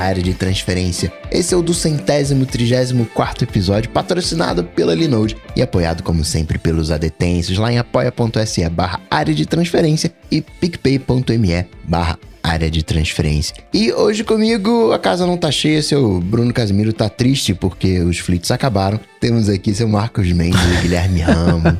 área de transferência. Esse é o do centésimo trigésimo quarto episódio, patrocinado pela Linode e apoiado como sempre pelos adetenses lá em apoia.se barra área de transferência e picpay.me barra área de transferência. E hoje comigo a casa não tá cheia, seu Bruno Casimiro tá triste porque os flits acabaram. Temos aqui seu Marcos Mendes e Guilherme Ramo.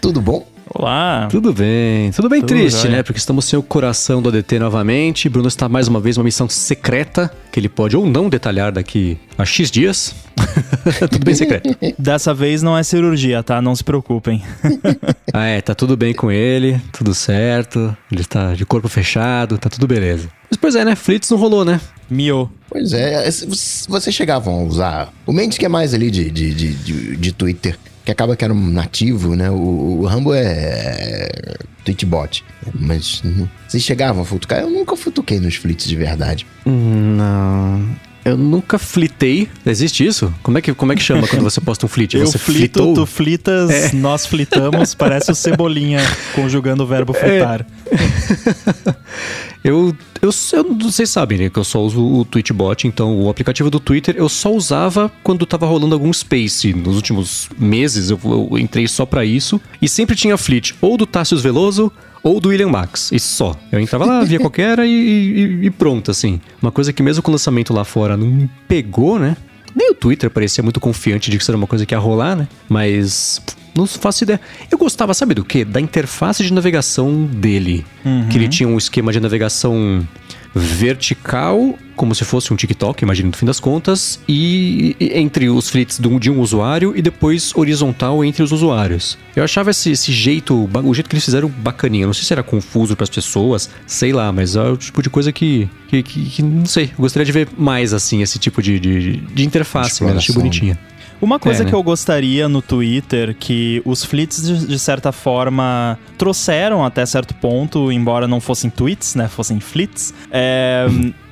Tudo bom? Olá. Tudo bem. Tudo bem Tudo triste, jóia. né? Porque estamos sem o coração do ADT novamente. Bruno está mais uma vez uma missão secreta, que ele pode ou não detalhar daqui a X dias. tudo bem secreto. Dessa vez não é cirurgia, tá? Não se preocupem. Ah, é, tá tudo bem com ele, tudo certo. Ele está de corpo fechado, tá tudo beleza. Mas pois é, né? Flits não rolou, né? Mio. Pois é, s- vocês chegavam a usar. O Mendes que é mais ali de, de, de, de, de Twitter, que acaba que era um nativo, né? O, o Rambo é tweetbot. Mas uhum. vocês chegavam a futucar? Eu nunca futuquei nos flits de verdade. Não. Eu nunca flitei. Existe isso? Como é que, como é que chama quando você posta um flit? Eu você flito, flitou? tu flitas, nós flitamos. Parece o Cebolinha conjugando o verbo flitar. Eu, eu, eu, vocês sabem, né, que eu só uso o Tweetbot, então o aplicativo do Twitter eu só usava quando tava rolando algum Space. Nos últimos meses eu, eu entrei só pra isso e sempre tinha fleet ou do Tassius Veloso ou do William Max, e só. Eu entrava lá, via qualquer era e, e, e pronto, assim. Uma coisa que mesmo com o lançamento lá fora não pegou, né? Nem o Twitter parecia muito confiante de que isso era uma coisa que ia rolar, né? Mas não faço ideia. Eu gostava, sabe do quê? Da interface de navegação dele. Que ele tinha um esquema de navegação vertical, como se fosse um TikTok, imagina no fim das contas, e entre os flits de um usuário e depois horizontal entre os usuários. Eu achava esse, esse jeito, o jeito que eles fizeram bacaninha. Não sei se era confuso para as pessoas, sei lá, mas é o tipo de coisa que, que, que- que não sei. Eu gostaria de ver mais assim, esse tipo de, de, de interface, mesmo. Achei Exploração. bonitinha. Uma coisa É, né? que eu gostaria no Twitter, que os flits, de, certa forma, trouxeram até certo ponto, embora não fossem tweets, né? Fossem flits. é,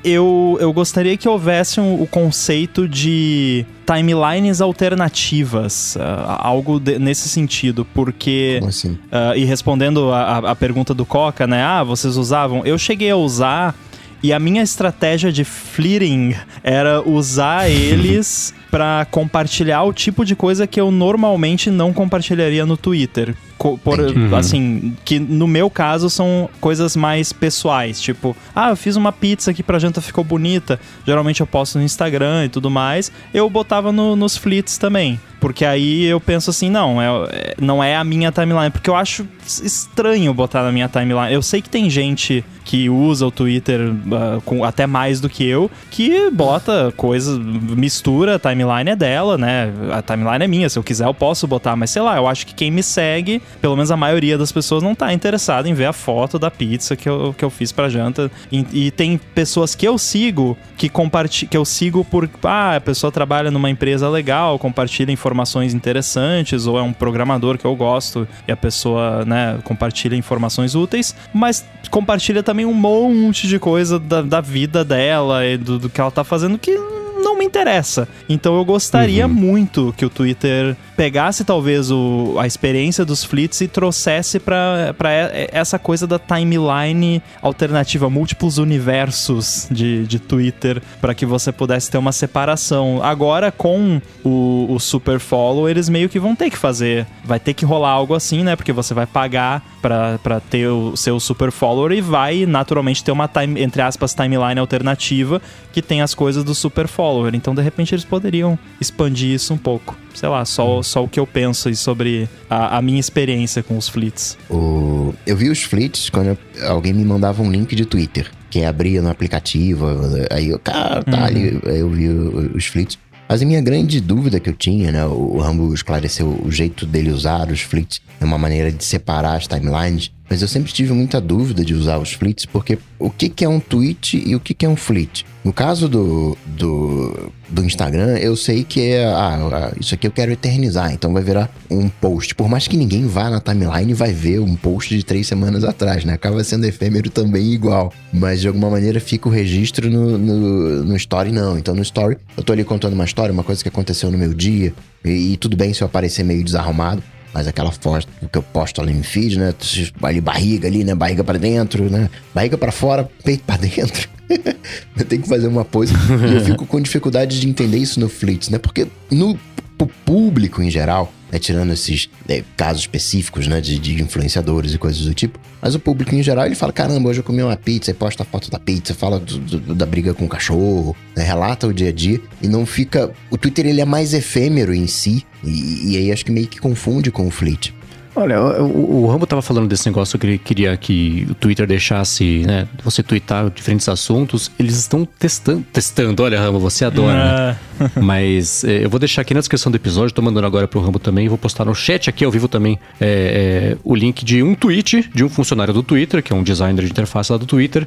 eu, eu gostaria que houvesse um- o conceito de timelines alternativas, ah, algo de- nesse sentido, porque. Como assim? Ah, e respondendo a, a- a pergunta do Coca, né? Ah, vocês usavam? Eu cheguei a usar e a minha estratégia de fleeting era usar eles pra compartilhar o tipo de coisa que eu normalmente não compartilharia no Twitter. Por, Entendi. assim, que no meu caso são coisas mais pessoais, tipo, ah, eu fiz uma pizza aqui pra janta, ficou bonita. Geralmente eu posto no Instagram e tudo mais. Eu botava no- nos flits também. Porque aí eu penso assim, não, é, é- não é a minha timeline. Porque eu acho estranho botar na minha timeline. Eu sei que tem gente que usa o Twitter ah, com, até mais do que eu, que bota coisas, mistura, a timeline é dela, né? A timeline é minha, se eu quiser eu posso botar, mas sei lá, eu acho que quem me segue, pelo menos a maioria das pessoas não tá interessada em ver a foto da pizza que eu, que eu fiz pra janta. E, e tem pessoas que eu sigo que compartilham, que eu sigo por, ah, a pessoa trabalha numa empresa legal, compartilha informações interessantes, ou é um programador que eu gosto e a pessoa, né, compartilha informações úteis, mas compartilha também um monte de coisa da, da vida dela e do, do que ela tá fazendo que me interessa. Então eu gostaria muito que o Twitter pegasse talvez o, a experiência dos flits e trouxesse e- essa coisa da timeline alternativa, múltiplos universos de, de Twitter, pra que você pudesse ter uma separação. Agora, com o, o Super Follow, eles meio que vão ter que fazer. Vai ter que rolar algo assim, né? Porque você vai pagar pra, pra ter o seu Super Follower e vai naturalmente ter uma, time, entre aspas, timeline alternativa que tem as coisas do Super Follower. Então, de repente, eles poderiam expandir isso um pouco. Sei lá, só, só o que eu penso sobre a, a minha experiência com os flits. O... Eu vi os flits quando eu- alguém me mandava um link de Twitter, que abria no aplicativo, aí eu, cara, tá ali, aí eu vi os flits. Mas a minha grande dúvida que eu tinha, né, o o Rambo esclareceu o jeito dele usar os flits, é uma maneira de separar as timelines, mas eu sempre tive muita dúvida de usar os flits, porque o que, que é um tweet e o que, que é um flit? No caso do, do, do Instagram, eu sei que é, ah, ah, isso aqui eu quero eternizar, então vai virar um post. Por mais que ninguém vá na timeline, vai ver um post de três semanas atrás, né? Acaba sendo efêmero também igual. Mas de alguma maneira fica o registro no, no, no story, não. Então no story, eu tô ali contando uma história, uma coisa que aconteceu no meu dia, e, e tudo bem se eu aparecer meio desarrumado. Mas aquela foto que eu posto ali no feed, né? Ali barriga ali, né? Barriga pra dentro, né? Barriga pra fora, peito pra dentro. Tem que fazer uma pose. e eu fico com dificuldade de entender isso no Flits, né? Porque no público em geral, né, tirando esses né, casos específicos, né, de, de, influenciadores e coisas do tipo, mas o público em geral, ele fala, caramba, hoje eu comi uma pizza, e posta a foto da pizza, fala do, do, da briga com o cachorro, né, relata o dia a dia, e não fica... O Twitter, ele é mais efêmero em si, e, e aí acho que meio que confunde com o Fleet. Olha, o, o Rambo tava falando desse negócio que ele queria que o Twitter deixasse, né, você twittar diferentes assuntos. Eles estão testando, testando. Olha, Rambo, você adora, né? Mas é, eu vou deixar aqui na descrição do episódio, tô mandando agora pro Rambo também, vou postar no chat aqui ao vivo também é, é, o link de um tweet de um funcionário do Twitter, que é um designer de interface lá do Twitter.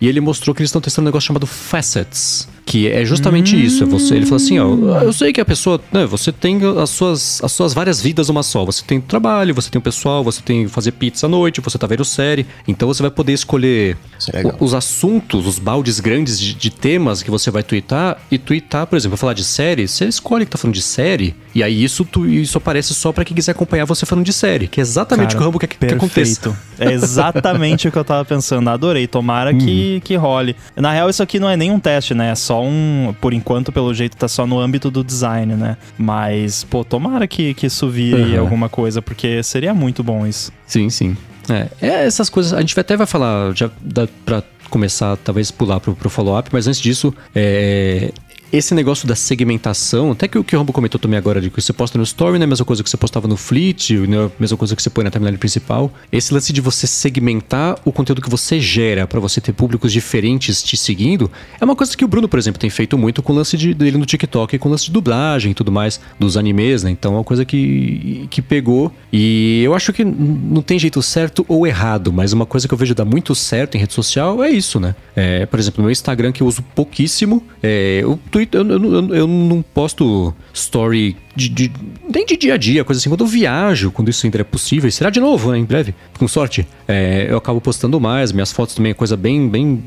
E ele mostrou que eles estão testando um negócio chamado Facets, que é justamente hum. isso. É você, ele falou assim, ó, eu sei que a pessoa, né, você tem as suas, as suas várias vidas uma só. Você tem trabalho, você tem o pessoal, você tem fazer pizza à noite, você tá vendo série. Então você vai poder escolher é os assuntos, os baldes grandes de, de, temas que você vai twittar e twittar, por exemplo, falar de série, você escolhe que tá falando de série, e aí isso, tu, isso aparece só para quem quiser acompanhar você falando de série, que é exatamente Cara, o que o Rambo quer que, que aconteça. É exatamente o que eu tava pensando. Adorei. Tomara hum. que, que role. Na real, isso aqui não é nem um teste, né? É só um. Por enquanto, pelo jeito, tá só no âmbito do design, né? Mas, pô, tomara que, que isso vire uhum. alguma coisa, porque seria muito bom isso. Sim, sim. É, é essas coisas. A gente até vai falar, já dá pra começar, talvez pular pro, pro follow-up, mas antes disso, é, esse negócio da segmentação, até que o que o Rambo comentou também agora, de que você posta no Story, é a mesma coisa que você postava no Fleet, é a mesma coisa que você põe na timeline principal. Esse lance de você segmentar o conteúdo que você gera para você ter públicos diferentes te seguindo, é uma coisa que o Bruno, por exemplo, tem feito muito com o lance de, dele no TikTok, com o lance de dublagem e tudo mais, dos animes, né? Então é uma coisa que, que pegou. E eu acho que não tem jeito certo ou errado, mas uma coisa que eu vejo dar muito certo em rede social é isso, né? É, por exemplo, no meu Instagram, que eu uso pouquíssimo, é, o Twitter Twitter, eu, eu, eu não posto story de, de, nem de dia a dia, coisa assim. Quando eu viajo, quando isso ainda é possível, será de novo, né, em breve, com sorte, é, eu acabo postando mais. Minhas fotos também é coisa bem, bem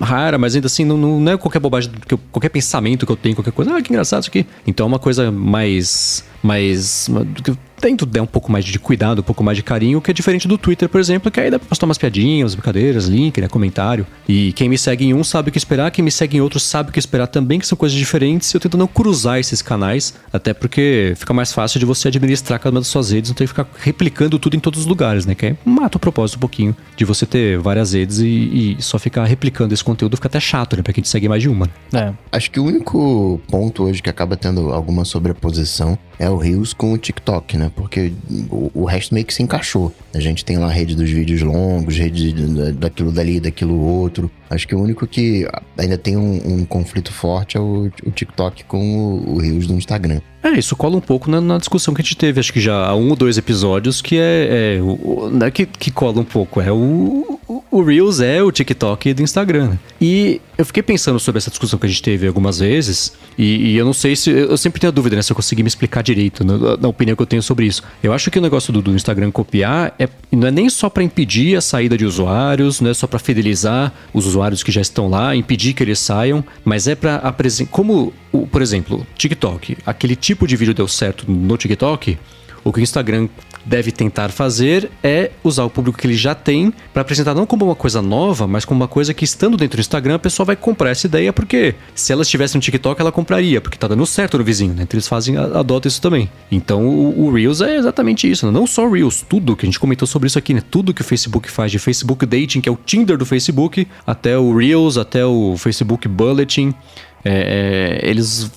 rara, mas ainda assim, não, não é qualquer bobagem, qualquer pensamento que eu tenho, qualquer coisa. Ah, que engraçado isso aqui. Então é uma coisa mais. mais tento dar um pouco mais de cuidado, um pouco mais de carinho, que é diferente do Twitter, por exemplo, que aí dá pra postar umas piadinhas, brincadeiras, link, né, comentário. E quem me segue em um sabe o que esperar, quem me segue em outro sabe o que esperar também, que são coisas diferentes. Eu tento não cruzar esses canais, até porque fica mais fácil de você administrar cada uma das suas redes, não tem que ficar replicando tudo em todos os lugares, né? Que é, mata o propósito um pouquinho de você ter várias redes e, e só ficar replicando esse conteúdo fica até chato, né? Pra quem te segue mais de uma. É. Acho que o único ponto hoje que acaba tendo alguma sobreposição é o Reels com o TikTok, né? Porque o, o, resto meio que se encaixou. A gente tem lá a rede dos vídeos longos, rede daquilo dali, daquilo outro. Acho que o único que ainda tem um, um conflito forte é o, o TikTok com o, o Reels do Instagram. É, isso cola um pouco na, na, discussão que a gente teve, acho que já há um ou dois episódios, que é, é o, não é que, que cola um pouco, é o, o Reels é o TikTok do Instagram. Né? E eu fiquei pensando sobre essa discussão que a gente teve algumas vezes, e, e eu não sei se. Eu sempre tenho a dúvida, né? Se eu conseguir me explicar direito na, na opinião que eu tenho sobre isso. Eu acho que o negócio do, do Instagram copiar é, não é nem só para impedir a saída de usuários, não é só para fidelizar os usuários que já estão lá, impedir que eles saiam, mas é para apresentar. Como, o, por exemplo, TikTok, aquele tipo de vídeo deu certo no TikTok. O que o Instagram deve tentar fazer é usar o público que ele já tem para apresentar não como uma coisa nova, mas como uma coisa que estando dentro do Instagram a pessoa vai comprar essa ideia porque se ela estivesse no TikTok ela compraria, porque tá dando certo no vizinho, né? Então eles fazem, adotam isso também. Então o, o Reels é exatamente isso, né? não só Reels, tudo que a gente comentou sobre isso aqui, né? Tudo que o Facebook faz, de Facebook Dating, que é o Tinder do Facebook, até o Reels, até o Facebook Bulletin. É, é, eles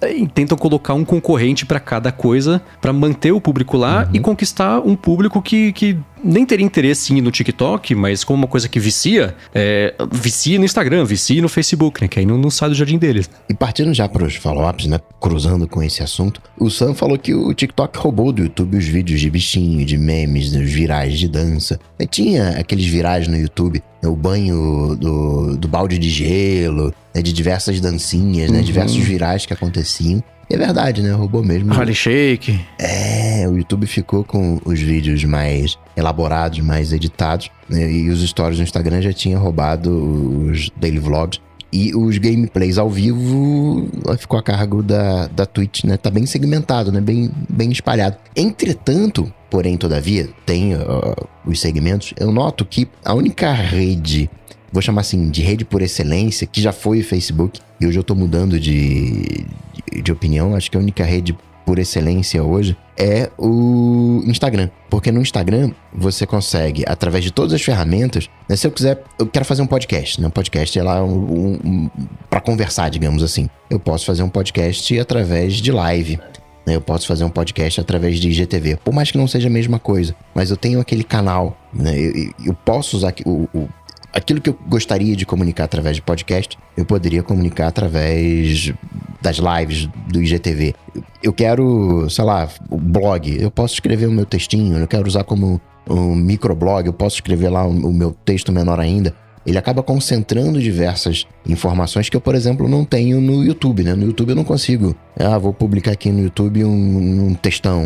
é, tentam colocar um concorrente para cada coisa para manter o público lá uhum. e conquistar um público que, que nem teria interesse em ir no TikTok, mas como uma coisa que vicia, é, vicia no Instagram, vicia no Facebook, né? Que aí não, não sai do jardim deles. E partindo já para os follow-ups, né? Cruzando com esse assunto, o Sam falou que o TikTok roubou do YouTube os vídeos de bichinho, de memes, os virais de dança. E tinha aqueles virais no YouTube, né, o banho do, do balde de gelo, né? de diversas dancinhas, né? Diversos virais que aconteciam. E é verdade, né? Roubou mesmo. Harley Shake. É, o YouTube ficou com os vídeos mais elaborados, mais editados. Né? E os stories no Instagram já tinha roubado os daily vlogs. E os gameplays ao vivo ficou a cargo da, da Twitch, né? Tá bem segmentado, né? Bem, bem espalhado. Entretanto, porém, todavia, tem uh, os segmentos. Eu noto que a única rede vou chamar assim, de rede por excelência, que já foi o Facebook, e hoje eu tô mudando de, de, de opinião. Acho que a única rede por excelência hoje é o Instagram. Porque no Instagram você consegue, através de todas as ferramentas, né, se eu quiser, eu quero fazer um podcast, né? Um podcast é lá um, um, para conversar, digamos assim. Eu posso fazer um podcast através de live. Né? Eu posso fazer um podcast através de IGTV. Por mais que não seja a mesma coisa. Mas eu tenho aquele canal, né? Eu, eu posso usar o, o aquilo que eu gostaria de comunicar através de podcast, eu poderia comunicar através das lives do IGTV. Eu quero, sei lá, o blog, eu posso escrever o meu textinho, eu quero usar como um microblog, eu posso escrever lá o meu texto menor ainda. Ele acaba concentrando diversas informações que eu, por exemplo, não tenho no YouTube, né? No YouTube eu não consigo. Ah, vou publicar aqui no YouTube um, um textão.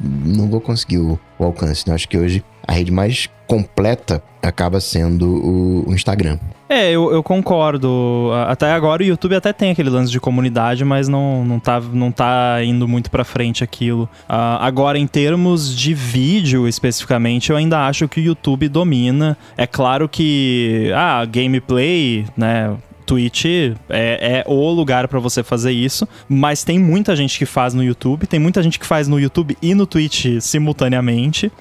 Não vou conseguir o, o alcance. Né? Acho que hoje a rede mais completa acaba sendo o, Instagram. É, eu, eu, concordo. Até agora o YouTube até tem aquele lance de comunidade, mas não, não, tá, não tá indo muito pra frente aquilo. Uh, agora, em termos de vídeo especificamente, eu ainda acho que o YouTube domina. É claro que, ah, gameplay, né? Twitch é, é o lugar para você fazer isso, mas tem muita gente que faz no YouTube, tem muita gente que faz no YouTube e no Twitch simultaneamente.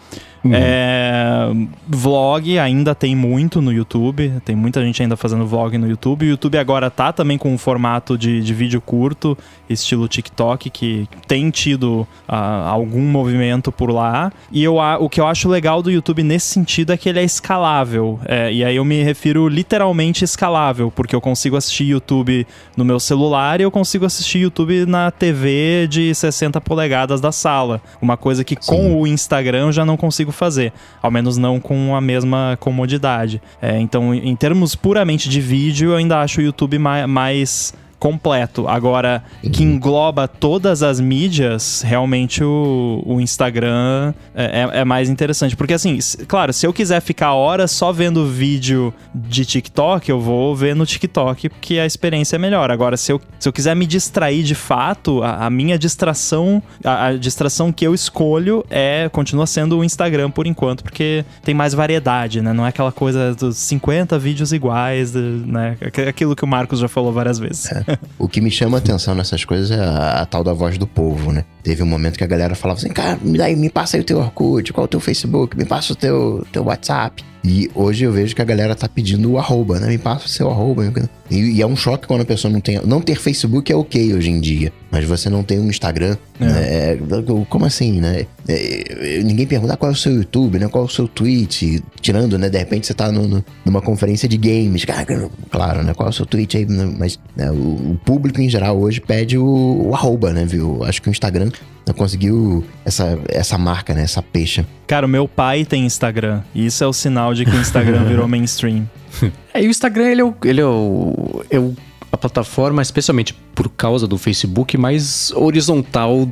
Uhum. É, vlog ainda tem muito no YouTube, tem muita gente ainda fazendo vlog no YouTube. O YouTube agora tá também com um formato de, de vídeo curto, estilo TikTok, que tem tido uh, algum movimento por lá. E eu, o que eu acho legal do YouTube nesse sentido é que ele é escalável. É, e aí eu me refiro literalmente escalável, porque eu consigo assistir YouTube no meu celular e eu consigo assistir YouTube na TV de 60 polegadas da sala. Uma coisa que Sim. com o Instagram eu já não consigo fazer, ao menos não com a mesma comodidade. É, então, em termos puramente de vídeo, eu ainda acho o YouTube mais, mais completo. Agora, que uhum. engloba todas as mídias, realmente o, o Instagram é, é, é, mais interessante. Porque, assim, claro, se eu quiser ficar horas só vendo vídeo de TikTok, eu vou ver no TikTok, porque a experiência é melhor. Agora, se eu, se eu quiser me distrair de fato, a, a minha distração, a, a, distração que eu escolho é continua sendo o Instagram por enquanto, porque tem mais variedade, né? Não é aquela coisa dos 50 vídeos iguais, né? Aquilo que o Marcos já falou várias vezes. É o que me chama a atenção nessas coisas é a, a, tal da voz do povo, né? Teve um momento que a galera falava assim, cara, me, dá me passa aí o teu Orkut, qual é o teu Facebook, me passa o teu, teu WhatsApp. E hoje eu vejo que a galera tá pedindo o arroba, né? Me passa o seu arroba. E, e, é um choque quando a pessoa não tem. Não ter Facebook é ok hoje em dia. Mas você não tem um Instagram. É. Né? É, como assim, né? É, ninguém pergunta ah, qual é o seu YouTube, né? Qual é o seu Twitch? Tirando, né? De repente você tá no, no, numa conferência de games. Claro, né? Qual é o seu Twitch aí? Mas né? o, o, público em geral hoje pede o, o arroba, né? Viu? Acho que o Instagram conseguiu essa, essa marca, né? Essa peixa. Cara, o meu pai tem Instagram. E isso é o sinal de que o Instagram virou mainstream. É, e o Instagram, ele é o, ele é o, é o a plataforma, especialmente por causa do Facebook, mais horizontal,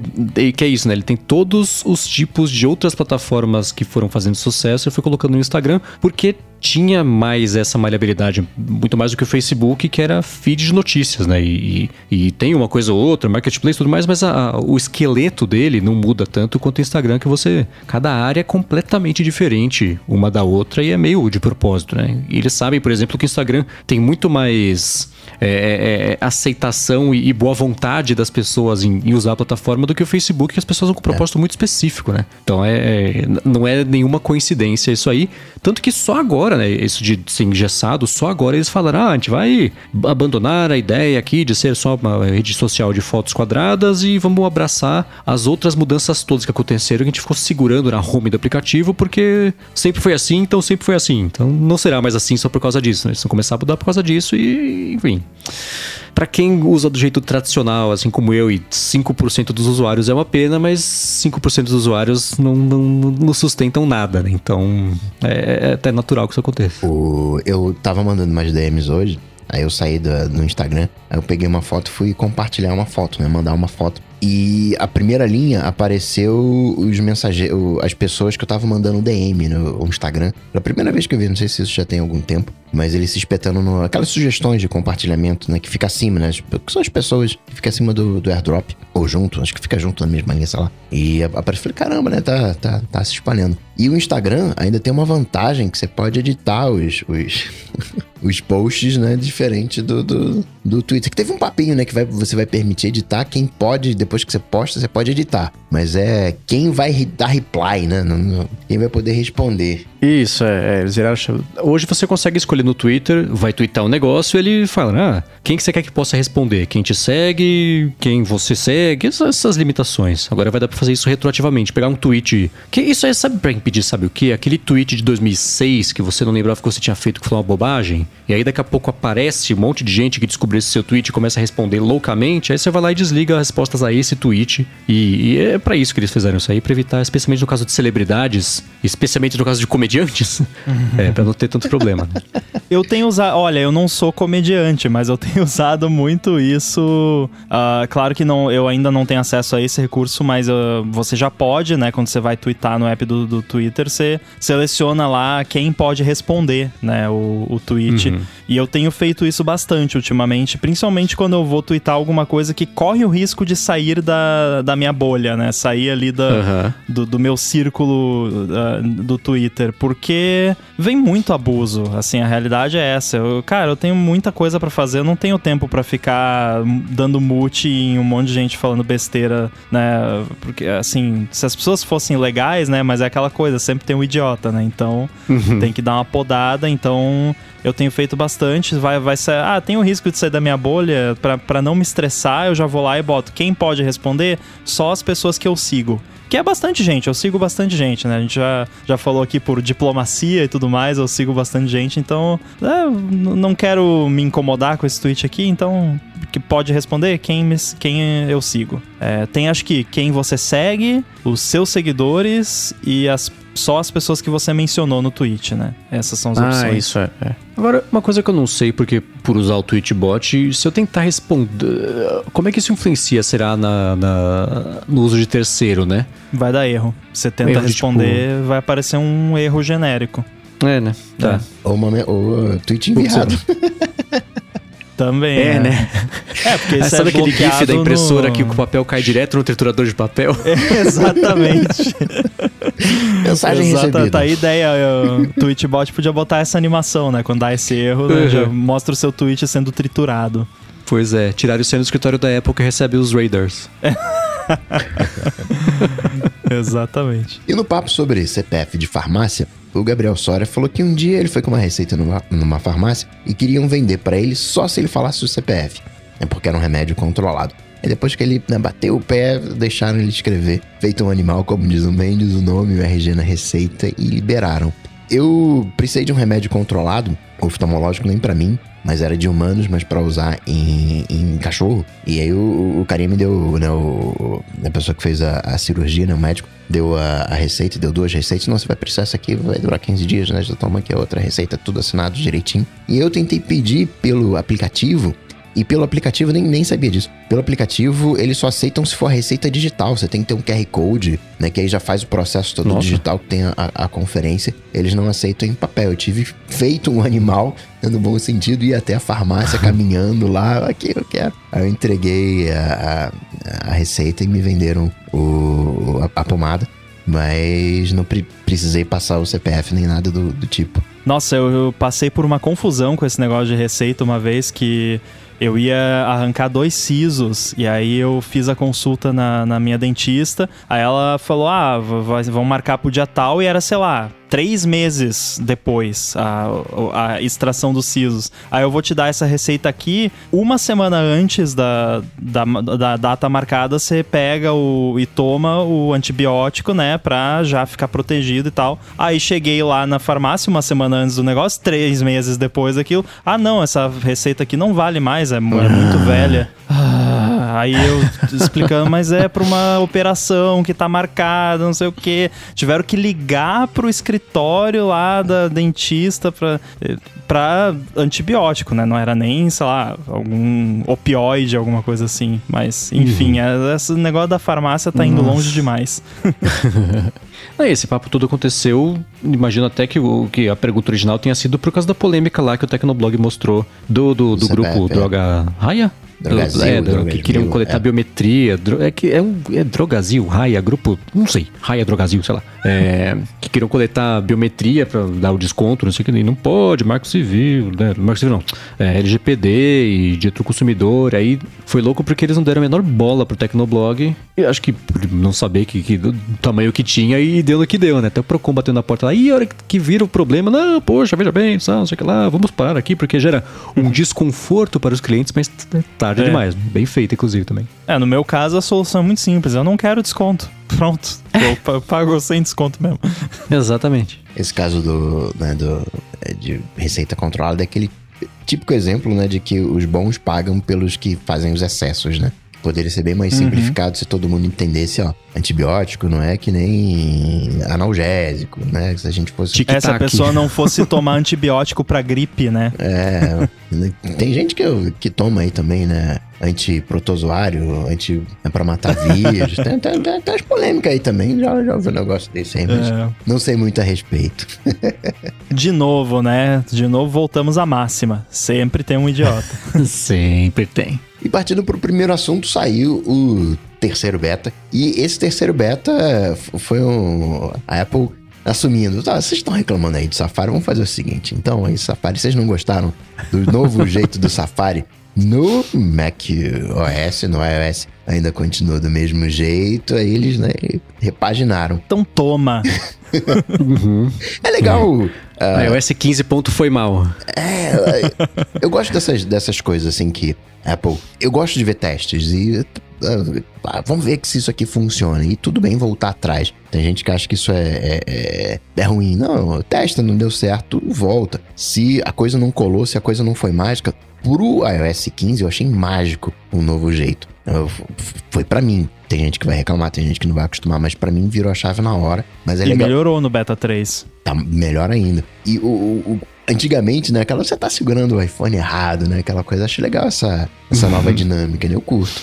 que é isso, né? Ele tem todos os tipos de outras plataformas que foram fazendo sucesso e foi colocando no Instagram, porque tinha mais essa maleabilidade, muito mais do que o Facebook, que era feed de notícias, né? E, e, e tem uma coisa ou outra, marketplace e tudo mais, mas a, o esqueleto dele não muda tanto quanto o Instagram, que você. Cada área é completamente diferente uma da outra e é meio de propósito, né? E eles sabem, por exemplo, que o Instagram tem muito mais é, é, é, aceitação e, e, boa vontade das pessoas em, em, usar a plataforma do que o Facebook, que as pessoas vão com um propósito é. muito específico, né? Então é, é, não é nenhuma coincidência isso aí. Tanto que só agora, né? Isso de ser engessado, só agora eles falaram: ah, a gente vai abandonar a ideia aqui de ser só uma rede social de fotos quadradas e vamos abraçar as outras mudanças todas que aconteceram que a gente ficou segurando na home do aplicativo porque sempre foi assim, então sempre foi assim. Então não será mais assim só por causa disso, né? Eles vão começar a mudar por causa disso e, enfim. Para quem usa do jeito tradicional, assim como eu, e 5% dos usuários é uma pena, mas 5% dos usuários não, não, não, sustentam nada, né? Então é, é, até natural que isso aconteça. O, eu tava mandando mais DMs hoje, aí eu saí do, do Instagram, aí eu peguei uma foto e fui compartilhar uma foto, né? Mandar uma foto e a primeira linha apareceu os mensageiros, as pessoas que eu tava mandando DM no Instagram. Pela primeira vez que eu vi, não sei se isso já tem algum tempo, mas eles se espetando no. Aquelas sugestões de compartilhamento, né? Que fica acima, né? Que são as pessoas que ficam acima do, do airdrop, ou junto, acho que fica junto na mesma linha, sei lá. E apareceu, falei, caramba, né? Tá, tá, tá se espalhando. E o Instagram ainda tem uma vantagem que você pode editar os. os os posts, né, diferente do, do, do Twitter. Que teve um papinho, né, que vai, você vai permitir editar. Quem pode, depois que você posta, você pode editar. Mas é quem vai dar reply, né? Quem vai poder responder. Isso, é. é hoje você consegue escolher no Twitter, vai twittar um negócio ele fala, ah, quem que você quer que possa responder? Quem te segue, quem você segue, essas, limitações. Agora vai dar pra fazer isso retroativamente, pegar um tweet. Que isso aí, sabe pra impedir, sabe o quê? Aquele tweet de 2006 que você não lembrava que você tinha feito que foi uma bobagem, e aí daqui a pouco aparece um monte de gente que descobriu esse seu tweet e começa a responder loucamente, aí você vai lá e desliga as respostas a esse tweet. E, e é para isso que eles fizeram isso aí, pra evitar, especialmente no caso de celebridades, especialmente no caso de comediantes, uhum. é, pra não ter tanto problema. Eu tenho usado, olha, eu não sou comediante, mas eu tenho usado muito isso. Uh, claro que não, eu ainda não tenho acesso a esse recurso, mas uh, você já pode, né? Quando você vai twittar no app do, do Twitter, você seleciona lá quem pode responder, né? O, o tweet. Uhum. Mm. E eu tenho feito isso bastante ultimamente, principalmente quando eu vou twittar alguma coisa que corre o risco de sair da, da minha bolha, né? Sair ali da, uhum. do, do, meu círculo uh, do Twitter. Porque vem muito abuso. Assim, a realidade é essa. Eu, cara, eu tenho muita coisa para fazer, eu não tenho tempo para ficar dando mute em um monte de gente falando besteira, né? Porque, assim, se as pessoas fossem legais, né? Mas é aquela coisa, sempre tem um idiota, né? Então uhum. tem que dar uma podada. Então eu tenho feito bastante. Vai, vai ser, ah, tem o risco de sair da minha bolha. para não me estressar, eu já vou lá e boto. Quem pode responder? Só as pessoas que eu sigo. Que é bastante gente, eu sigo bastante gente, né? A gente já, já falou aqui por diplomacia e tudo mais, eu sigo bastante gente, então é, não quero me incomodar com esse tweet aqui, então que pode responder quem, me, quem eu sigo. É, tem acho que quem você segue, os seus seguidores e as só as pessoas que você mencionou no tweet, né? Essas são as ah, opções. Ah, isso é, é. Agora, uma coisa que eu não sei, porque por usar o Tweetbot, se eu tentar responder. Como é que isso influencia, será, na, na no uso de terceiro, né? Vai dar erro. Você tenta erro responder, tipo... vai aparecer um erro genérico. É, né? Tá. É. Ou, uma, ou tweet enviado. Também. É, é, né? É, porque isso Sabe é aquele GIF da impressora no... que o papel cai direto no triturador de papel? É, exatamente. Mensagem Exato, recebida. Tá a ideia. O Tweetbot podia botar essa animação, né? Quando dá esse erro, né? já mostra o seu tweet sendo triturado. Pois é, tiraram o seu no escritório da Apple que recebe os Raiders. Exatamente. E no papo sobre CPF de farmácia, o Gabriel Soria falou que um dia ele foi com uma receita numa, numa farmácia e queriam vender para ele só se ele falasse o CPF, é porque era um remédio controlado. E depois que ele né, bateu o pé, deixaram ele escrever, feito um animal, como diz o Mendes, o nome, o RG na receita e liberaram. Eu precisei de um remédio controlado, oftalmológico nem para mim, mas era de humanos, mas para usar em, em, cachorro. E aí o, o carinha me deu, né, o, a pessoa que fez a, a cirurgia, né, o médico, deu a, a, receita, deu duas receitas. Não, você vai precisar essa aqui, vai durar 15 dias, né? Já toma aqui a outra receita, tudo assinado direitinho. E eu tentei pedir pelo aplicativo e pelo aplicativo, nem, nem sabia disso. Pelo aplicativo, eles só aceitam se for a receita digital. Você tem que ter um QR Code, né? Que aí já faz o processo todo Nossa. digital que tem a, a, conferência. Eles não aceitam em papel. Eu tive feito um animal, no bom sentido, ir até a farmácia caminhando lá. Aqui eu quero. Aí eu entreguei a, a, a receita e me venderam o, a, a pomada. Mas não pre precisei passar o CPF nem nada do, do tipo. Nossa, eu, eu, passei por uma confusão com esse negócio de receita uma vez que eu ia arrancar dois sisos e aí eu fiz a consulta na, na minha dentista. Aí ela falou: ah, vão marcar pro dia tal e era, sei lá, três meses depois a, a extração dos sisos. Aí eu vou te dar essa receita aqui. Uma semana antes da, da, da data marcada, você pega o, e toma o antibiótico, né? Pra já ficar protegido e tal. Aí cheguei lá na farmácia uma semana antes do negócio, três meses depois daquilo. Ah, não, essa receita aqui não vale mais, é, é muito velha. Ah, aí eu explicando, mas é pra uma operação que tá marcada, não sei o que. Tiveram que ligar pro escritório lá da dentista pra, pra antibiótico, né? Não era nem, sei lá, algum opioide, alguma coisa assim. Mas, enfim, uhum. é, esse negócio da farmácia tá indo Nossa. longe demais. esse papo todo aconteceu, imagino até que, o, que a pergunta original tenha sido por causa da polêmica lá que o Tecnoblog mostrou do, do, do grupo é. Droga Raia? Drogazil, é, do- que queriam coletar é. biometria. dro- É que é um é Drogazil, Raia, grupo. Não sei. Raia Drogazil, sei lá. É, que queriam coletar biometria pra dar o desconto, não sei o que. E não pode, Marco Civil, né? Marco Civil não. É, LGPD e direito do consumidor. Aí foi louco porque eles não deram a menor bola pro Tecnoblog. Eu acho que por não saber que, que- do tamanho que tinha e deu no que deu, né? Até o Procon bateu na porta lá. E a hora que vira o problema, não, poxa, veja bem, não sei o que lá, vamos parar aqui porque gera um desconforto para os clientes, mas é tarde É. demais. Bem feito, inclusive, também. É, no meu caso a solução é muito simples. Eu não quero desconto. Pronto. Eu pa- pago sem desconto mesmo. Exatamente. Esse caso do, né, do, é, de receita controlada é aquele típico exemplo, né, de que os bons pagam pelos que fazem os excessos, né? Poderia ser bem mais simplificado se todo mundo entendesse, ó, antibiótico não é que nem analgésico, né? Se a gente fosse... Tic- se a Tic-tac. pessoa não fosse tomar antibiótico pra gripe, né? É, tem gente que, que toma aí também, né? Antiprotozoário, anti, é pra matar vírus. tem, tem, tem, tem as polêmicas aí também, já, já ouvi um negócio desse aí, mas É. não sei muito a respeito. De novo, né? De novo voltamos à máxima. Sempre tem um idiota. Sempre tem. E partindo pro primeiro assunto, saiu o terceiro beta. E esse terceiro beta foi um, a Apple assumindo. Tá, vocês estão reclamando aí do Safari, vamos fazer o seguinte. Então, aí, Safari, vocês não gostaram do novo jeito do Safari? No Mac OS, no iOS, ainda continua do mesmo jeito. Aí eles, né, repaginaram. Então toma. É legal. ah, A iOS 15 ponto foi mal. É, eu gosto dessas, dessas coisas assim que Apple. Eu gosto de ver testes e. ah, vamos ver se isso aqui funciona. E tudo bem voltar atrás. Tem gente que acha que isso é, é, é- é ruim. Não, testa, não deu certo, volta. Se a coisa não colou, se a coisa não foi mágica. Pro iOS 15 eu achei mágico um novo jeito. Eu- foi pra mim. Tem gente que vai reclamar, tem gente que não vai acostumar, mas pra mim virou a chave na hora. Mas é e legal. melhorou no Beta 3. Tá melhor ainda. E o, o- o- antigamente, né? Aquela você tá segurando o iPhone errado, né? Aquela coisa. Acho legal essa, essa nova dinâmica, né? Eu curto.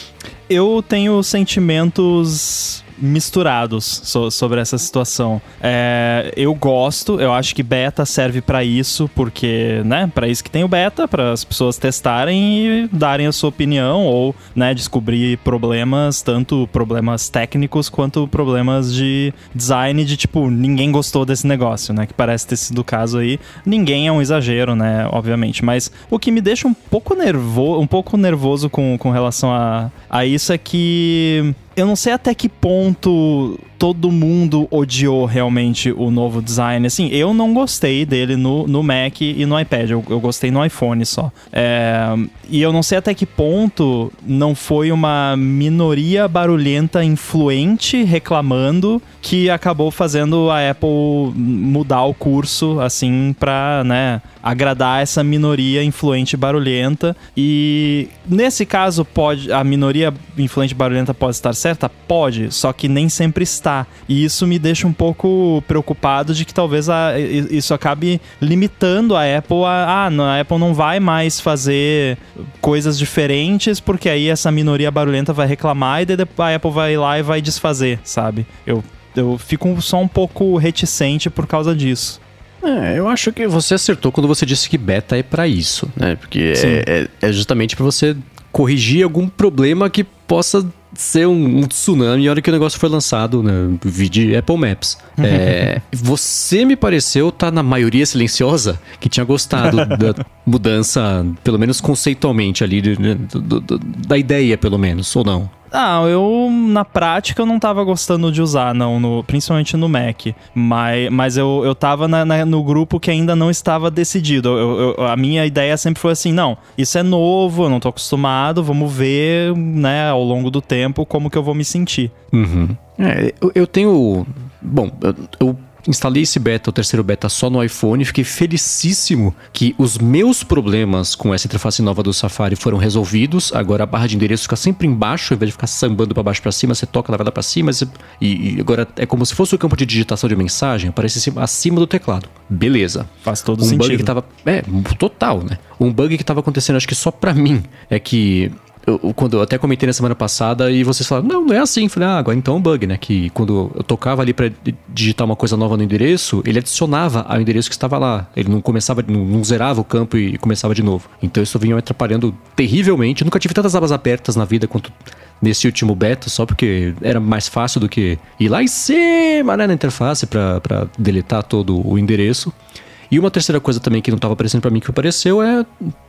Eu tenho sentimentos misturados so- sobre essa situação. É, eu gosto, eu acho que beta serve pra isso, porque, né, para isso que tem o beta, para as pessoas testarem e darem a sua opinião ou, né, descobrir problemas, tanto problemas técnicos quanto problemas de design de tipo, ninguém gostou desse negócio, né, que parece ter sido o caso aí. Ninguém é um exagero, né, obviamente, mas o que me deixa um pouco nervoso, um pouco nervoso com, com relação a, a isso é que eu não sei até que ponto todo mundo odiou realmente o novo design. Assim, eu não gostei dele no, no Mac e no iPad. Eu, eu gostei no iPhone só. É, e eu não sei até que ponto não foi uma minoria barulhenta influente reclamando que acabou fazendo a Apple mudar o curso, assim, pra, né, agradar essa minoria influente barulhenta. E nesse caso, pode a minoria influente barulhenta pode estar certa? Pode, só que nem sempre está. E isso me deixa um pouco preocupado de que talvez a- isso acabe limitando a Apple a. Ah, a Apple não vai mais fazer coisas diferentes, porque aí essa minoria barulhenta vai reclamar e daí a Apple vai lá e vai desfazer, sabe? Eu, eu fico só um pouco reticente por causa disso. É, eu acho que você acertou quando você disse que beta é pra isso, né? Porque é, é- é justamente pra você corrigir algum problema que possa ser um, um tsunami na hora que o negócio foi lançado, né? Vídeo Apple Maps. É, você me pareceu estar na maioria silenciosa que tinha gostado da mudança, pelo menos conceitualmente ali, do- do- da ideia, pelo menos, ou não? Ah, eu na prática eu não tava gostando de usar, não, no- principalmente no Mac. Mas, mas eu, eu tava na- na- no grupo que ainda não estava decidido. Eu- eu- a minha ideia sempre foi assim: não, isso é novo, eu não tô acostumado, vamos ver, né, ao longo do tempo como que eu vou me sentir. Uhum. É, eu, eu tenho. Bom, eu, eu instalei esse beta, o terceiro beta, só no iPhone. Fiquei felicíssimo que os meus problemas com essa interface nova do Safari foram resolvidos. Agora a barra de endereço fica sempre embaixo, ao invés de ficar sambando para baixo para cima, você toca, ela vai lá para cima. você- E, e agora é como se fosse o campo de digitação de mensagem, aparece acima- do teclado. Beleza. Faz todo um sentido. bug que tava. É, total, né? Um bug que tava acontecendo, acho que só pra mim, é que eu, quando eu até comentei na semana passada e vocês falaram, não, não é assim. Eu falei, ah, agora então é um bug, né? Que quando eu tocava ali para digitar uma coisa nova no endereço, ele adicionava ao endereço que estava lá. Ele não começava, não, não zerava o campo e começava de novo. Então isso vinha me atrapalhando terrivelmente. Eu nunca tive tantas abas abertas na vida quanto nesse último beta, só porque era mais fácil do que ir lá em cima, né, na interface para deletar todo o endereço. E uma terceira coisa também que não estava aparecendo para mim que apareceu é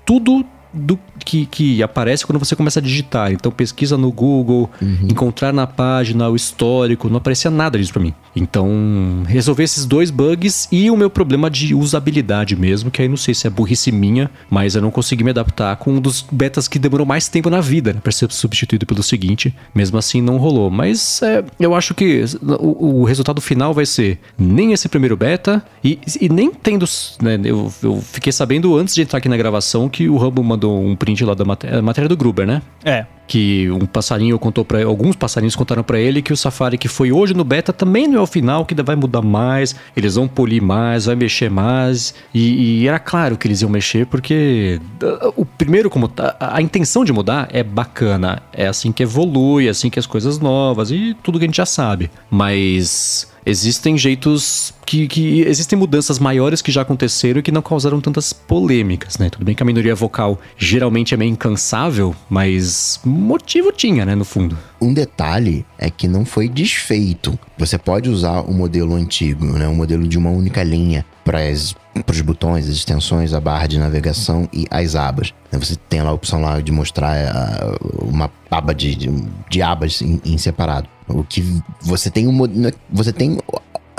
tudo do que, que aparece quando você começa a digitar. Então pesquisa no Google, uhum. encontrar na página o histórico, não aparecia nada disso para mim. Então resolver esses dois bugs e o meu problema de usabilidade mesmo, que aí não sei se é burrice minha, mas eu não consegui me adaptar com um dos betas que demorou mais tempo na vida né, para ser substituído pelo seguinte. Mesmo assim não rolou. Mas é, eu acho que o, o, resultado final vai ser nem esse primeiro beta e, e nem tendo. Né, eu, eu fiquei sabendo antes de entrar aqui na gravação que o Rumble mandou mandou um print lá da matéria, matéria do Gruber, né? É. Que um passarinho contou para alguns passarinhos contaram para ele que o Safari que foi hoje no beta também não é o final, que ainda vai mudar mais, eles vão polir mais, vai mexer mais. E, e era claro que eles iam mexer porque uh, o primeiro como tá, a, a intenção de mudar é bacana, é assim que evolui, é assim que as coisas novas e tudo que a gente já sabe. Mas existem jeitos que, que, existem mudanças maiores que já aconteceram e que não causaram tantas polêmicas, né? Tudo bem que a minoria vocal geralmente é meio incansável, mas motivo tinha, né, no fundo. Um detalhe é que não foi desfeito. Você pode usar o modelo antigo, né, o modelo de uma única linha para os botões, as extensões, a barra de navegação e as abas. Você tem lá a opção lá de mostrar uh, uma aba de, de, de abas em, em separado. O que você tem um né, você tem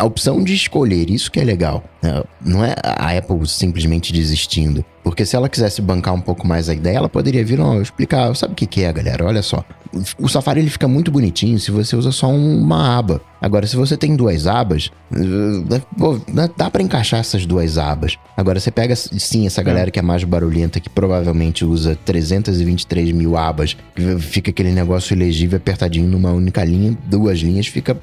a opção de escolher, isso que é legal. Né? Não é a Apple simplesmente desistindo. Porque se ela quisesse bancar um pouco mais a ideia, ela poderia vir, explicar, sabe o que, que é, galera? Olha só. O Safari ele fica muito bonitinho se você usa só uma aba. Agora, se você tem duas abas, eh, dá para encaixar essas duas abas. Agora, você pega, sim, essa galera que é mais barulhenta, que provavelmente usa 323 mil abas, fica aquele negócio ilegível apertadinho numa única linha, duas linhas, fica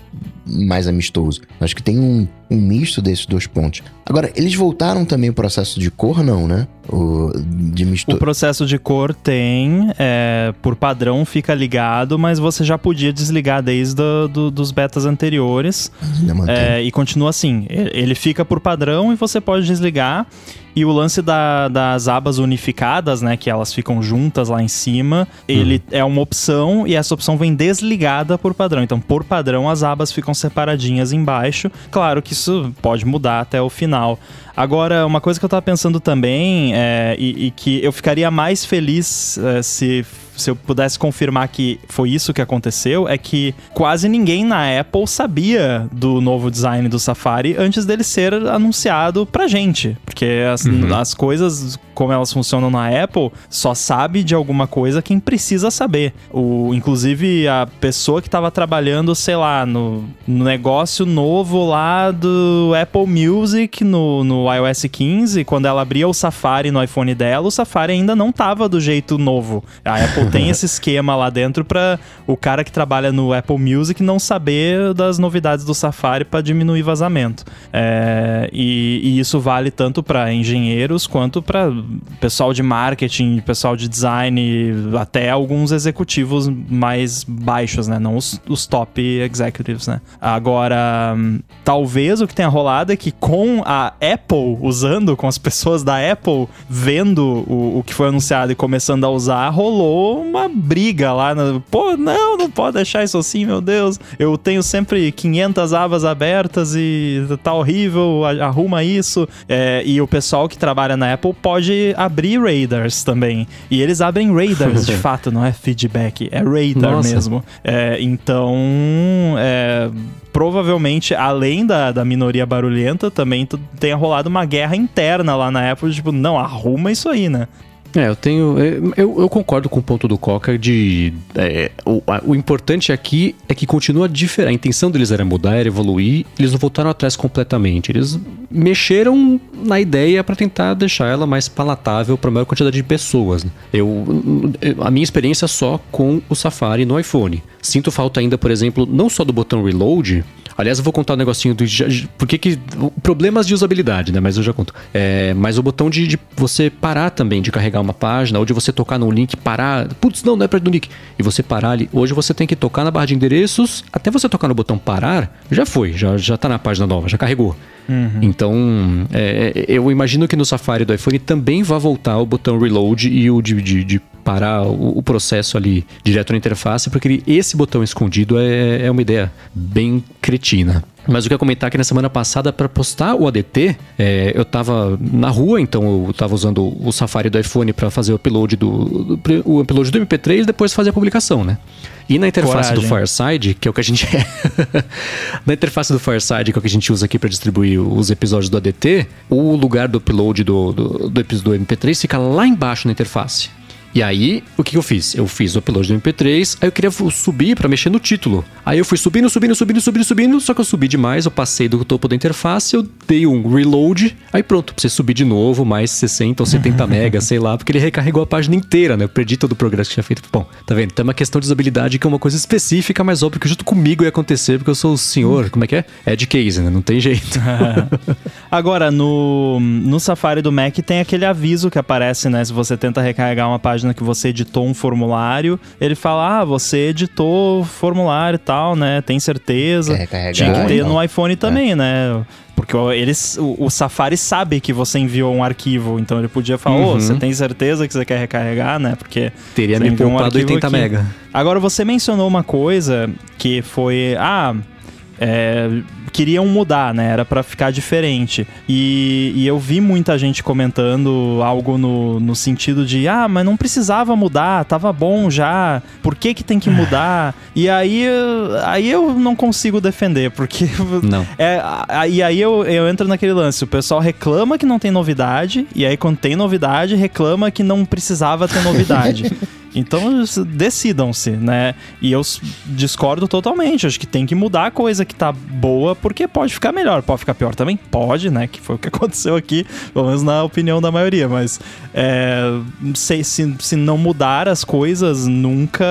mais amistoso. Acho que tem um, um misto desses dois pontos. Agora, eles voltaram também o processo de cor, não, né? O, de mistura. O processo de cor tem, é, por padrão fica ligado, mas você já podia desligar desde do, do, dos betas anteriores. É, e continua assim. Ele fica por padrão e você pode desligar. E o lance da, das abas unificadas, né, que elas ficam juntas lá em cima, ele uhum. é uma opção e essa opção vem desligada por padrão. Então, por padrão, as abas ficam separadinhas embaixo. Claro que isso pode mudar até o final. Agora, uma coisa que eu tava pensando também, é, e, e que eu ficaria mais feliz é, se se eu pudesse confirmar que foi isso que aconteceu, é que quase ninguém na Apple sabia do novo design do Safari antes dele ser anunciado pra gente. Porque as, uhum. as coisas, como elas funcionam na Apple, só sabe de alguma coisa quem precisa saber. O, inclusive, a pessoa que estava trabalhando, sei lá, no, no, negócio novo lá do Apple Music no, no iOS 15, quando ela abria o Safari no iPhone dela, o Safari ainda não tava do jeito novo. A Apple tem esse esquema lá dentro para o cara que trabalha no Apple Music não saber das novidades do Safari para diminuir vazamento. É, e, e, isso vale tanto para engenheiros quanto para pessoal de marketing, pessoal de design, até alguns executivos mais baixos, né? Não os, os top executives, né? Agora, talvez o que tenha rolado é que com a Apple usando, com as pessoas da Apple vendo o, o que foi anunciado e começando a usar, rolou uma briga lá. No, Pô, não, não pode deixar isso assim, meu Deus. Eu tenho sempre 500 abas abertas e tá horrível, arruma isso. É, e o pessoal que trabalha na Apple pode abrir Raiders também. E eles abrem Raiders, de fato, não é feedback, é Radar Nossa. mesmo. É, então, é, provavelmente, além da, da minoria barulhenta, também tenha rolado uma guerra interna lá na Apple, tipo, não, arruma isso aí, né? É, eu tenho. É, eu, eu concordo com o ponto do Coca de. É, o, o importante aqui é que continua diferente. A intenção deles era mudar, era evoluir. Eles não voltaram atrás completamente. Eles mexeram na ideia para tentar deixar ela mais palatável para a maior quantidade de pessoas. Né? Eu, a minha experiência é só com o Safari no iPhone. Sinto falta ainda, por exemplo, não só do botão reload, Aliás, eu vou contar um negocinho do. Por que. Problemas de usabilidade, né? Mas eu já conto. É, mas o botão de, de, você parar também de carregar uma página, ou de você tocar num link, parar. Putz, não, não é para no link. E você parar ali. Hoje você tem que tocar na barra de endereços, até você tocar no botão parar, já foi, já, já tá na página nova, já carregou. Uhum. Então, é, eu imagino que no Safari do iPhone também vai voltar o botão reload e o de, de, de parar o, o, processo ali direto na interface, porque ele, esse botão escondido é, é uma ideia bem cretina. Mas eu quero comentar que na semana passada, para postar o ADT, é, eu estava na rua, então eu estava usando o Safari do iPhone para fazer o upload do, do, o upload do MP3 e depois fazer a publicação, né? E na interface Coragem. do Fireside, que é o que a gente. na interface do Fireside, que é o que a gente usa aqui para distribuir os episódios do ADT, o lugar do upload do, do, do, do MP3 fica lá embaixo na interface. E aí, o que eu fiz? Eu fiz o upload do MP3, aí eu queria subir para mexer no título. Aí eu fui subindo, subindo, subindo, subindo, subindo, só que eu subi demais, eu passei do topo da interface, eu dei um reload, aí pronto, pra você subir de novo, mais 60 ou 70 megas, sei lá, porque ele recarregou a página inteira, né? Eu perdi todo o progresso que tinha feito. Bom, tá vendo? Tem uma questão de usabilidade que é uma coisa específica, mas óbvio que junto comigo ia acontecer, porque eu sou o senhor, como é que é? Ed Case, né? Não tem jeito. Agora, no, no Safari do Mac tem aquele aviso que aparece, né? Se você tenta recarregar uma página página que você editou um formulário, ele fala: Ah, você editou formulário e tal, né? Tem certeza. Tinha que ter no iPhone também, é. né? Porque eles, o, o, Safari sabe que você enviou um arquivo, então ele podia falar, ô, uhum. oh, você tem certeza que você quer recarregar, né? Porque. Teria me poupado um 80 aqui. mega. Agora, você mencionou uma coisa que foi. Ah. É, queriam mudar, né? Era para ficar diferente. E, e, eu vi muita gente comentando algo no, no sentido de: ah, mas não precisava mudar, tava bom já, por que que tem que mudar? e aí, aí eu não consigo defender, porque. Não. É, e aí eu, eu entro naquele lance: o pessoal reclama que não tem novidade, e aí quando tem novidade, reclama que não precisava ter novidade. Então decidam-se, né? E eu discordo totalmente. Acho que tem que mudar a coisa que tá boa, porque pode ficar melhor. Pode ficar pior também? Pode, né? Que foi o que aconteceu aqui, pelo menos na opinião da maioria. Mas é, se, se, se não mudar as coisas, nunca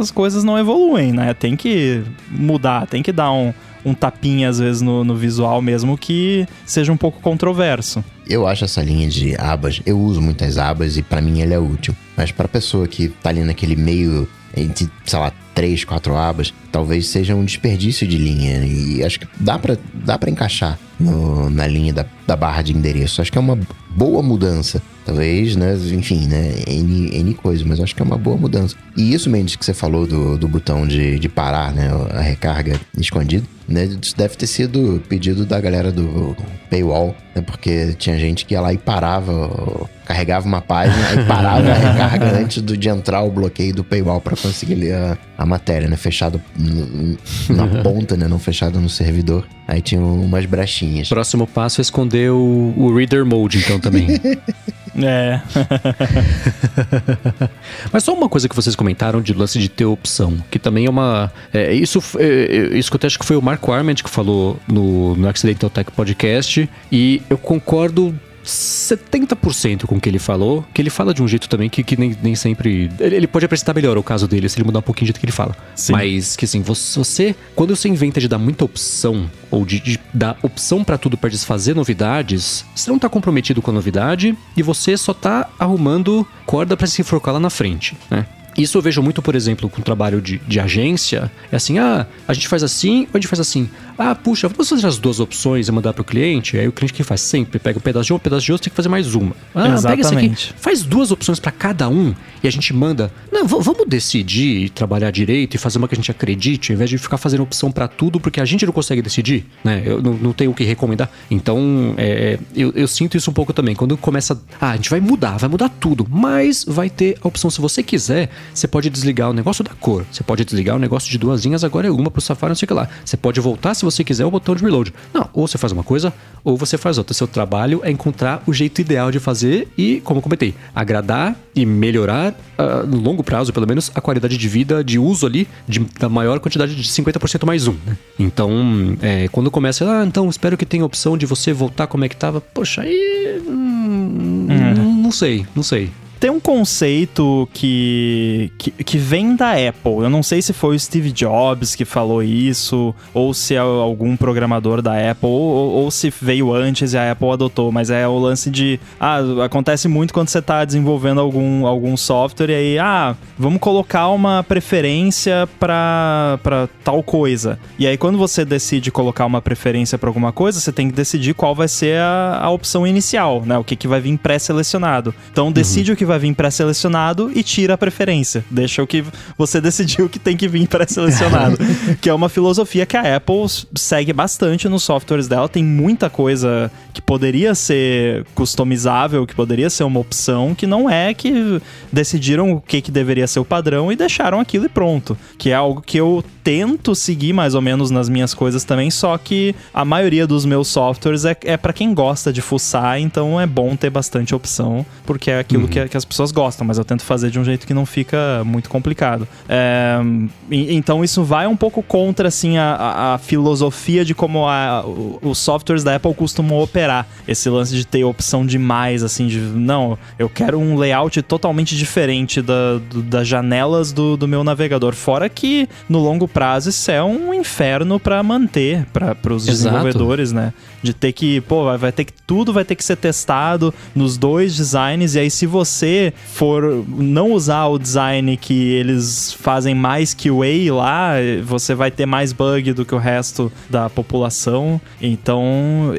as coisas não evoluem, né? Tem que mudar, tem que dar um um tapinha, às vezes, no, no visual mesmo, que seja um pouco controverso. Eu acho essa linha de abas, eu uso muitas abas e para mim ele é útil. Mas para pessoa que tá ali naquele meio entre, sei lá, três, quatro abas, talvez seja um desperdício de linha. E acho que dá para dá pra encaixar no, na linha da, da barra de endereço. Acho que é uma boa mudança. Talvez, né? Enfim, né? N, N coisa, mas acho que é uma boa mudança. E isso, Mendes, que você falou do, do botão de, de parar, né? A recarga escondido, né? Isso deve ter sido pedido da galera do Paywall, né? Porque tinha gente que ia lá e parava, carregava uma página e parava a recarga antes do, de entrar o bloqueio do Paywall para conseguir ler a, a matéria, né? Fechado no, na ponta, né? Não fechado no servidor. Aí tinha umas brechinhas. Próximo passo é esconder o, o Reader Mode, então, também. É. Mas só uma coisa que vocês comentaram de lance de ter opção, que também é uma. É, isso, é, é, isso que eu acho que foi o Marco Arment que falou no, no Accidental Tech Podcast, e eu concordo 70% com o que ele falou, que ele fala de um jeito também que, que nem, nem sempre. Ele, ele pode apresentar melhor o caso dele se ele mudar um pouquinho do jeito que ele fala. Sim. Mas que assim, você. Quando você inventa de dar muita opção, ou de, de dar opção para tudo para desfazer novidades, você não tá comprometido com a novidade e você só tá arrumando corda para se enforcar lá na frente, né? Isso eu vejo muito, por exemplo, com o trabalho de, de agência. É assim, ah, a gente faz assim ou a gente faz assim. Ah, puxa, vamos fazer as duas opções e mandar para o cliente. Aí o cliente que faz sempre pega um pedaço de um, um pedaço de outro, tem que fazer mais uma. Ah, Exatamente. pega esse aqui, faz duas opções para cada um e a gente manda. Não, vamos decidir e trabalhar direito e fazer uma que a gente acredite, ao invés de ficar fazendo opção para tudo, porque a gente não consegue decidir, né? Eu não, não tenho o que recomendar. Então, é, eu, eu sinto isso um pouco também. Quando começa, ah, a gente vai mudar, vai mudar tudo, mas vai ter a opção, se você quiser você pode desligar o negócio da cor. Você pode desligar o negócio de duas linhas, agora é uma pro Safari, não sei o que lá. Você pode voltar, se você quiser, o botão de reload. Não, ou você faz uma coisa, ou você faz outra. Seu trabalho é encontrar o jeito ideal de fazer e, como eu comentei, agradar e melhorar, uh, no longo prazo, pelo menos, a qualidade de vida, de uso ali, de, da maior quantidade de 50% mais um. Né? Então, é, quando começa, ah, então espero que tenha a opção de você voltar como é que tava. Poxa, aí. Hum, hum. Não sei, não sei. Tem um conceito que, que, que, vem da Apple. Eu não sei se foi o Steve Jobs que falou isso, ou se é algum programador da Apple, ou, ou se veio antes e a Apple adotou, mas é o lance de. Ah, acontece muito quando você está desenvolvendo algum, algum software e aí, ah, vamos colocar uma preferência para tal coisa. E aí, quando você decide colocar uma preferência para alguma coisa, você tem que decidir qual vai ser a, a opção inicial, né? O que, que vai vir pré-selecionado. Então, decide uhum. o que vai vir pré-selecionado e tira a preferência. Deixa o que você decidiu que tem que vir pré-selecionado. que é uma filosofia que a Apple segue bastante nos softwares dela. Tem muita coisa que poderia ser customizável, que poderia ser uma opção, que não é que decidiram o que, que deveria ser o padrão e deixaram aquilo e pronto. Que é algo que eu tento seguir mais ou menos nas minhas coisas também, só que a maioria dos meus softwares é, é para quem gosta de fuçar, então é bom ter bastante opção, porque é aquilo uhum. que, que, as pessoas gostam, mas eu tento fazer de um jeito que não fica muito complicado. É, então isso vai um pouco contra assim, a, a, filosofia de como a, os softwares da Apple costumam operar. Esse lance de ter opção demais, assim, de não, eu quero um layout totalmente diferente da, do, das janelas do, do meu navegador. Fora que no longo prazo isso é um inferno para manter para os desenvolvedores, né? De ter que, pô, vai, vai ter que tudo vai ter que ser testado nos dois designs e aí se você for não usar o design que eles fazem mais QA lá, você vai ter mais bug do que o resto da população. Então,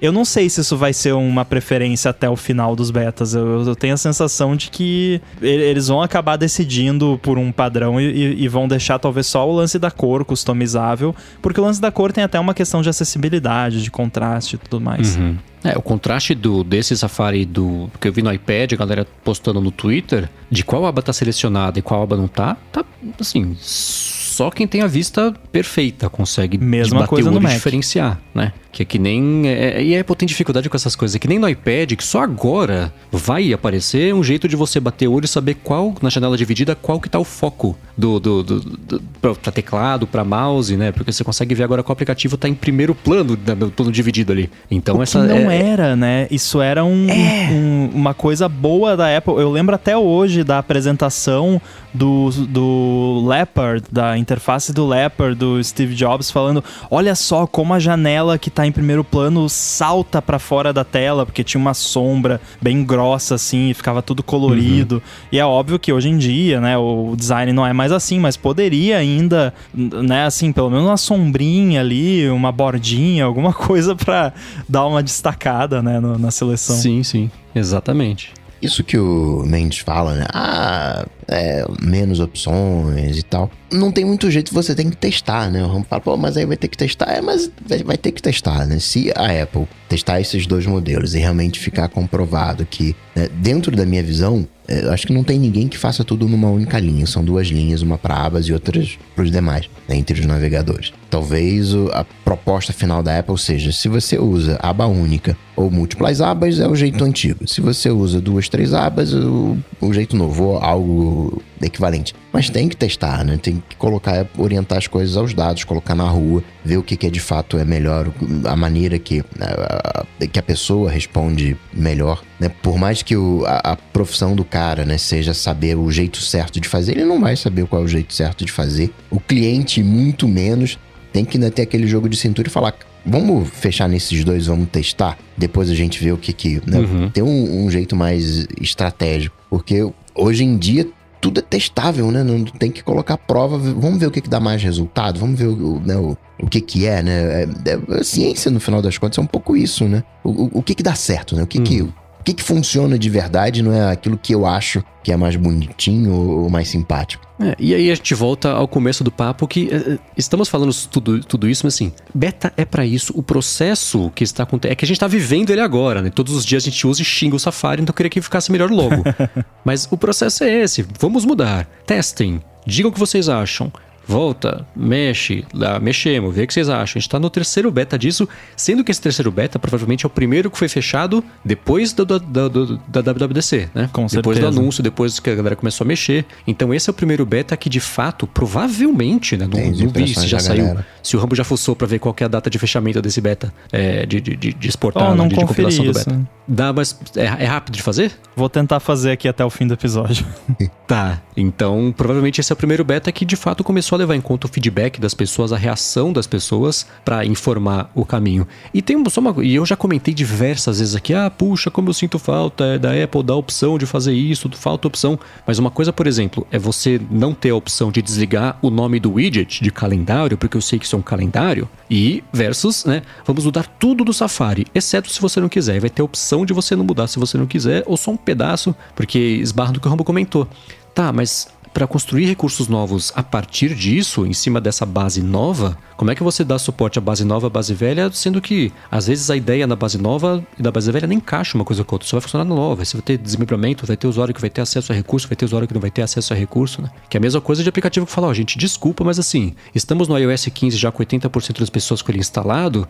eu não sei se isso vai ser uma preferência até o final dos betas. Eu, eu tenho a sensação de que eles vão acabar decidindo por um padrão e, e, vão deixar talvez só o lance da cor customizável, porque o lance da cor tem até uma questão de acessibilidade, de contraste e tudo mais. Uhum. É, o contraste do, desse Safari do que eu vi no iPad, a galera postando no Twitter, de qual aba tá selecionada e qual aba não tá, tá assim, só quem tem a vista perfeita consegue Mesma coisa no Mac. diferenciar, né? Que é que nem. É, é, e a Apple tem dificuldade com essas coisas. É que nem no iPad, que só agora vai aparecer um jeito de você bater o olho e saber qual, na janela dividida, qual que tá o foco do, do, do, do pra, teclado, pra mouse, né? Porque você consegue ver agora que o aplicativo tá em primeiro plano, no plano dividido ali. Então o essa. Que não é... era, né? Isso era um, é. um, uma coisa boa da Apple. Eu lembro até hoje da apresentação do, do Leopard, da interface do Leopard, do Steve Jobs, falando: olha só como a janela que tá em primeiro plano salta para fora da tela, porque tinha uma sombra bem grossa assim, e ficava tudo colorido. Uhum. E é óbvio que hoje em dia, né, o design não é mais assim, mas poderia ainda, né, assim, pelo menos uma sombrinha ali, uma bordinha, alguma coisa para dar uma destacada, né, no, na seleção. Sim, sim, exatamente. Isso que o Mendes fala, né? Ah, é, menos opções e tal. Não tem muito jeito, você tem que testar, né? O Ram fala, pô, mas aí vai ter que testar. É, mas vai, ter que testar, né? Se a Apple testar esses dois modelos e realmente ficar comprovado que, né, dentro da minha visão, eu acho que não tem ninguém que faça tudo numa única linha. São duas linhas, uma para abas e outras para os demais, né, entre os navegadores. Talvez a proposta final da Apple seja: se você usa aba única ou múltiplas abas, é o jeito antigo. Se você usa duas, três abas, o, o jeito novo, ou algo equivalente. Mas tem que testar, né? Tem que colocar, orientar as coisas aos dados, colocar na rua, ver o que, que é de fato é melhor, a maneira que a, que a pessoa responde melhor, né? Por mais que o, a, a, profissão do cara, né, seja saber o jeito certo de fazer, ele não vai saber qual é o jeito certo de fazer. O cliente, muito menos, tem que né, ter aquele jogo de cintura e falar, vamos fechar nesses dois, vamos testar. Depois a gente vê o que que. Né? Uhum. Tem um, um, jeito mais estratégico. Porque hoje em dia tudo é testável, né? Não tem que colocar prova. Vamos ver o que, que dá mais resultado, vamos ver o, né, o, o que, que é, né? É, é, a ciência, no final das contas, é um pouco isso, né? O, o, que, que dá certo, né? O que, hum. que, o que, que funciona de verdade não é aquilo que eu acho que é mais bonitinho ou mais simpático. É, e aí a gente volta ao começo do papo que uh, estamos falando tudo, tudo isso, mas assim, beta é para isso. O processo que está acontecendo é que a gente está vivendo ele agora, né? Todos os dias a gente usa e xinga o Safari, então eu queria que ficasse melhor logo. mas o processo é esse. Vamos mudar. Testem. Digam o que vocês acham volta, mexe, lá, mexemos, vê o que vocês acham. A gente tá no terceiro beta disso, sendo que esse terceiro beta provavelmente é o primeiro que foi fechado depois do, do, do, do da WWDC, né? Com depois certeza. do anúncio, depois que a galera começou a mexer. Então esse é o primeiro beta que de fato, provavelmente, né? Não, não vi se já saiu. galera. Se o Rambo já fuçou pra ver qual que é a data de fechamento desse beta é, de, de, de, de exportar, Oh, não de, de compilação do isso. beta. Dá, mas é, é rápido de fazer? Vou tentar fazer aqui até o fim do episódio. Tá, então provavelmente esse é o primeiro beta que de fato começou a levar em conta o feedback das pessoas, a reação das pessoas pra informar o caminho. E tem só uma, e eu já comentei diversas vezes aqui, ah, puxa, como eu sinto falta é da Apple dar a opção de fazer isso, falta opção. Mas uma coisa, por exemplo, é você não ter a opção de desligar o nome do widget de calendário, porque eu sei que isso é um calendário, e versus, né, vamos mudar tudo do Safari, exceto se você não quiser. E vai ter a opção de você não mudar se você não quiser, ou só um pedaço, porque esbarra no que o Rambo comentou. Tá, mas para construir recursos novos a partir disso, em cima dessa base nova, como é que você dá suporte à base nova, à base velha, sendo que às vezes a ideia na base nova e da base velha nem encaixa uma coisa com a outra, só vai funcionar na nova. Você vai ter desmembramento, vai ter usuário que vai ter acesso a recurso, vai ter usuário que não vai ter acesso a recurso, né? Que é a mesma coisa de aplicativo que fala, ó, gente, desculpa, mas assim, estamos no iOS 15 já com 80% das pessoas com ele instalado,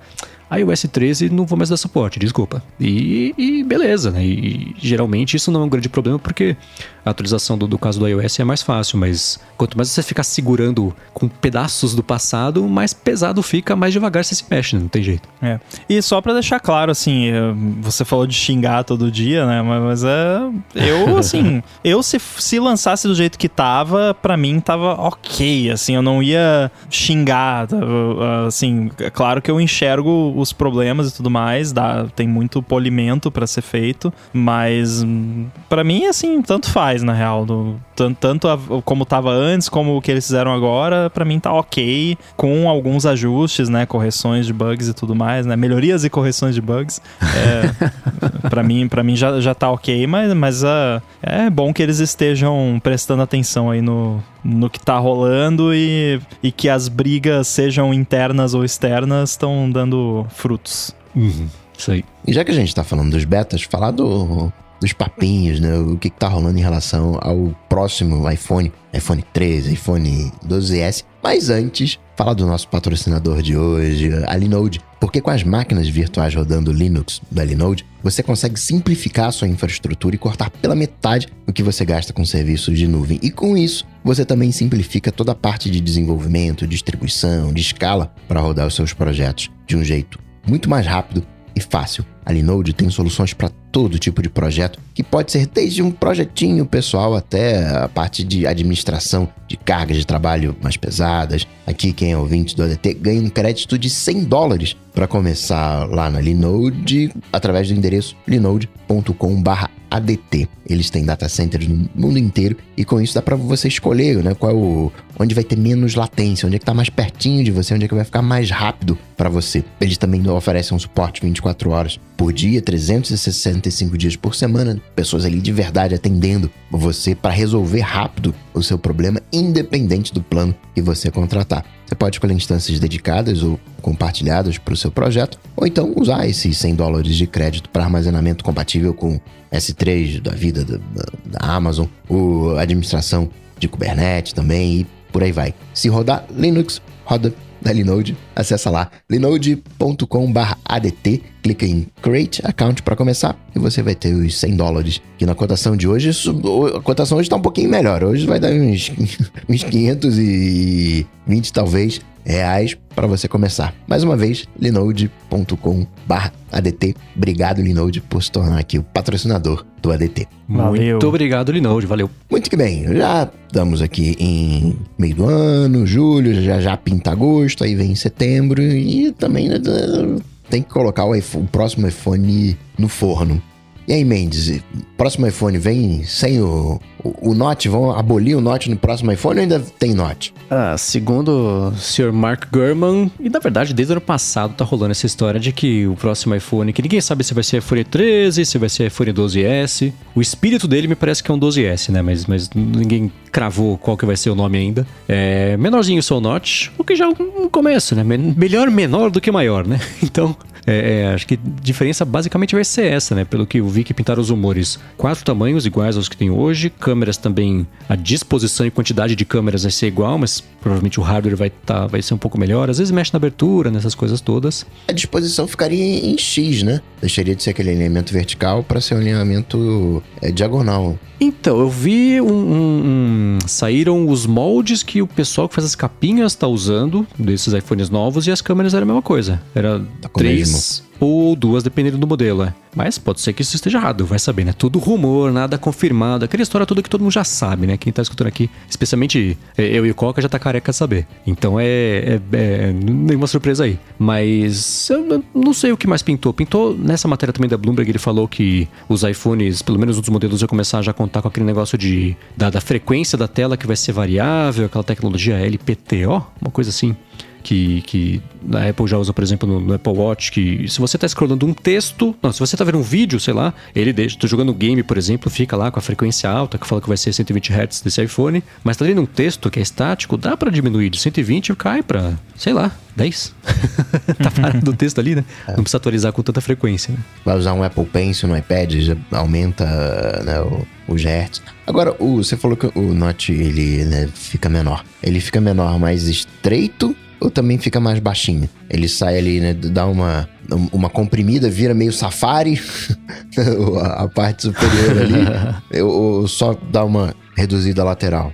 iOS 13 não vou mais dar suporte, desculpa. E, e beleza, né? E geralmente isso não é um grande problema porque a atualização do, do caso do iOS é mais fácil, mas quanto mais você ficar segurando com pedaços do passado, mais pesado fica, mais devagar você se mexe, né? não tem jeito. É. E só pra deixar claro, assim, você falou de xingar todo dia, né? Mas, mas é. Eu, assim, eu se, se lançasse do jeito que tava, pra mim tava ok, assim, eu não ia xingar, tá? assim, é claro que eu enxergo os problemas e tudo mais, dá, tem muito polimento pra ser feito, mas pra mim, assim, tanto faz, na real, do- tanto a- como tava antes, como o que eles fizeram agora, pra mim tá ok, com alguns ajustes, né, correções de bugs e tudo mais, né, melhorias e correções de bugs. É, para mim, para mim já, já tá ok, mas, mas ah, é bom que eles estejam prestando atenção aí no, no que tá rolando e, e que as brigas, sejam internas ou externas, estão dando frutos. Isso aí. E já que a gente tá falando dos betas, falar do, dos papinhos, né? O que, que tá rolando em relação ao próximo iPhone, iPhone 13, iPhone 12S. Mas antes, falar do nosso patrocinador de hoje, a Linode. Porque com as máquinas virtuais rodando Linux da Linode, você consegue simplificar a sua infraestrutura e cortar pela metade o que você gasta com serviços de nuvem. E com isso, você também simplifica toda a parte de desenvolvimento, distribuição, de escala para rodar os seus projetos de um jeito muito mais rápido e fácil. A Linode tem soluções para todo tipo de projeto, que pode ser desde um projetinho pessoal até a parte de administração de cargas de trabalho mais pesadas. Aqui, quem é ouvinte do ADT ganha um crédito de 100 dólares para começar lá na Linode, através do endereço linode.com/adt. Eles têm data centers no mundo inteiro e com isso dá para você escolher, né, qual é o onde vai ter menos latência, onde é que tá mais pertinho de você, onde é que vai ficar mais rápido para você. Eles também oferecem um suporte 24 horas por dia, 365 dias por semana, pessoas ali de verdade atendendo você para resolver rápido o seu problema, independente do plano que você contratar. Você pode escolher instâncias dedicadas ou compartilhadas para o seu projeto, ou então usar esses 100 dólares de crédito para armazenamento compatível com S3 da vida da, da- Amazon, ou administração de Kubernetes também e por aí vai. Se rodar Linux, roda da Linode. Acessa lá linode.com/adt, clica em Create Account para começar e você vai ter os 100 dólares. Que na cotação de hoje, isso- a cotação hoje está um pouquinho melhor. Hoje vai dar uns, uns 520 talvez reais para você começar. Mais uma vez, linode.com/adt. Obrigado Linode por se tornar aqui o patrocinador do ADT. Valeu. Muito obrigado, Linode. Valeu. Muito que bem, já estamos aqui em meio do ano, julho, já já pinta agosto, aí vem setembro e também né, tem que colocar o, iPhone- o próximo iPhone no forno. E aí, Mendes, próximo iPhone vem sem o, o, o Note? Vão abolir o Note no próximo iPhone ou ainda tem Note? Ah, segundo o Sr. Mark Gurman, e na verdade desde o ano passado tá rolando essa história de que o próximo iPhone, que ninguém sabe se vai ser iPhone 13, se vai ser iPhone 12S. O espírito dele me parece que é um 12S, né? Mas, mas ninguém cravou qual que vai ser o nome ainda. É menorzinho o Note, o que já é um começo, né? Melhor menor do que maior, né? Então, É, é, acho que a diferença basicamente vai ser essa, né? Pelo que eu vi que pintaram os rumores. Quatro tamanhos iguais aos que tem hoje, câmeras também, a disposição e quantidade de câmeras vai ser igual, mas provavelmente o hardware vai, tá, vai ser um pouco melhor. Às vezes mexe na abertura, nessas coisas todas. A disposição ficaria em X, né? Deixaria de ser aquele alinhamento vertical para ser um alinhamento é, diagonal. Então, eu vi um, um, um, Saíram os moldes que o pessoal que faz as capinhas tá usando desses iPhones novos e as câmeras eram a mesma coisa. Era Tá três ou duas, dependendo do modelo. É. Mas pode ser que isso esteja errado, vai saber, né? Tudo rumor, nada confirmado. Aquela história toda que todo mundo já sabe, né? Quem tá escutando aqui, especialmente é, eu e o Coca, já tá careca de saber. Então é, é, é nenhuma surpresa aí. Mas eu não sei o que mais pintou. Pintou nessa matéria também da Bloomberg, ele falou que os iPhones, pelo menos os modelos, vão começar já a contar com aquele negócio de da, da frequência da tela que vai ser variável, aquela tecnologia LPTO, uma coisa assim que, que a Apple já usa, por exemplo, no, no, Apple Watch, que se você está scrollando um texto, não, se você está vendo um vídeo, sei lá, ele deixa, tô jogando game, por exemplo, fica lá com a frequência alta, que fala que vai ser 120 Hz desse iPhone, mas tá lendo um texto que é estático, dá para diminuir de 120 e cai para, sei lá, 10. tá parado o texto ali, né? É. Não precisa atualizar com tanta frequência, né? Vai usar um Apple Pencil no iPad, já aumenta né, o, os hertz. Agora, o, você falou que o Note ele né, fica menor. Ele fica menor mais estreito também fica mais baixinho? Ele sai ali, né? Dá uma, uma comprimida, vira meio safari, a parte superior ali, ou só dá uma reduzida lateral?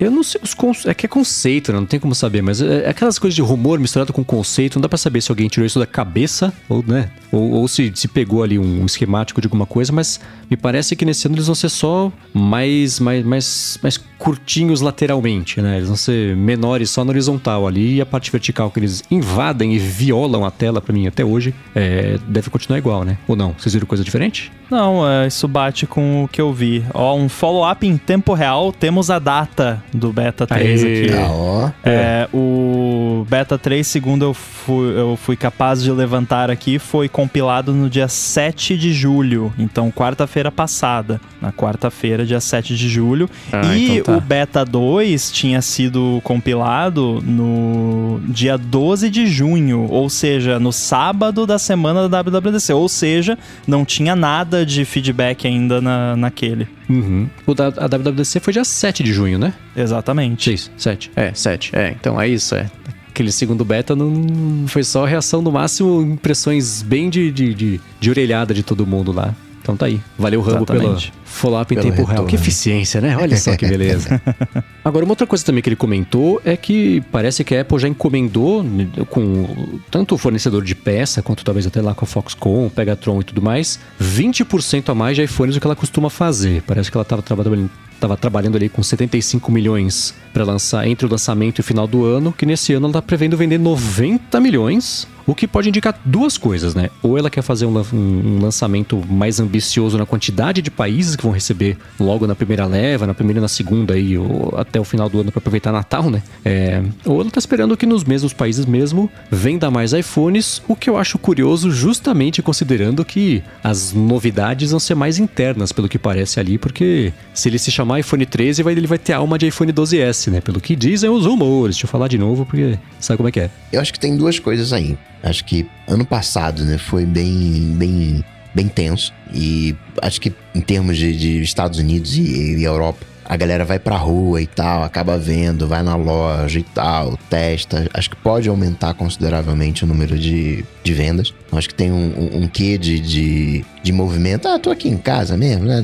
Eu não sei os conceitos. É que é conceito, né? Não tem como saber, mas é, é aquelas coisas de rumor misturado com conceito, não dá para saber se alguém tirou isso da cabeça ou, né? Ou, ou se, se pegou ali um esquemático de alguma coisa, mas me parece que nesse ano eles vão ser só mais, mais, mais, mais curtinhos lateralmente, né? Eles vão ser menores só na horizontal ali e a parte vertical que eles invadem e violam a tela para mim até hoje é, deve continuar igual, né? Ou não? Vocês viram coisa diferente? Não, é, isso bate com o que eu vi. Ó, um follow-up em tempo real, temos a data do Beta 3 Aê. aqui. Ah, ó. É, o Beta 3, segundo eu fui, eu fui capaz de levantar aqui, foi compilado no dia 7 de julho. Então, quarta-feira passada. Na quarta-feira, dia 7 de julho. Ah, e então tá. o Beta 2 tinha sido compilado no dia 12 de junho. Ou seja, no sábado da semana da WWDC. Ou seja, não tinha nada de feedback ainda na, naquele. Uhum. O da a WWDC foi dia 7 de junho, né? Exatamente. Isso, 7. É, 7. É, então é isso, é. Aquele segundo beta não foi só reação no máximo, impressões bem de, de, de, de orelhada de todo mundo lá. Então tá aí. Valeu, Rambo, pelo follow-up em tempo retorno. real. Que eficiência, né? Olha só que beleza. Agora, uma outra coisa também que ele comentou é que parece que a Apple já encomendou com tanto o fornecedor de peça, quanto talvez até lá com a Foxconn, Pegatron e tudo mais, 20% a mais de iPhones do que ela costuma fazer. Parece que ela estava trabalhando estava trabalhando ali com 75 milhões para lançar entre o lançamento e o final do ano, que nesse ano ela está prevendo vender 90 milhões, o que pode indicar duas coisas, né? Ou ela quer fazer um, lançamento mais ambicioso na quantidade de países que vão receber logo na primeira leva, na primeira e na segunda aí, ou até o final do ano para aproveitar Natal, né? É, ou ela está esperando que nos mesmos países mesmo venda mais iPhones, o que eu acho curioso justamente considerando que as novidades vão ser mais internas, pelo que parece ali, porque se ele se chamar iPhone 13, vai, ele vai ter alma de iPhone 12S, né? Pelo que dizem os rumores. Deixa eu falar de novo, porque sabe como é que é. Eu acho que tem duas coisas aí. Acho que ano passado, né, foi bem, bem, bem tenso. E acho que em termos de, de Estados Unidos e, e Europa, a galera vai pra rua e tal, acaba vendo, vai na loja e tal, testa. Acho que pode aumentar consideravelmente o número de, de vendas. Acho que tem um, um, um quê de, de, de, movimento. Ah, tô aqui em casa mesmo, né?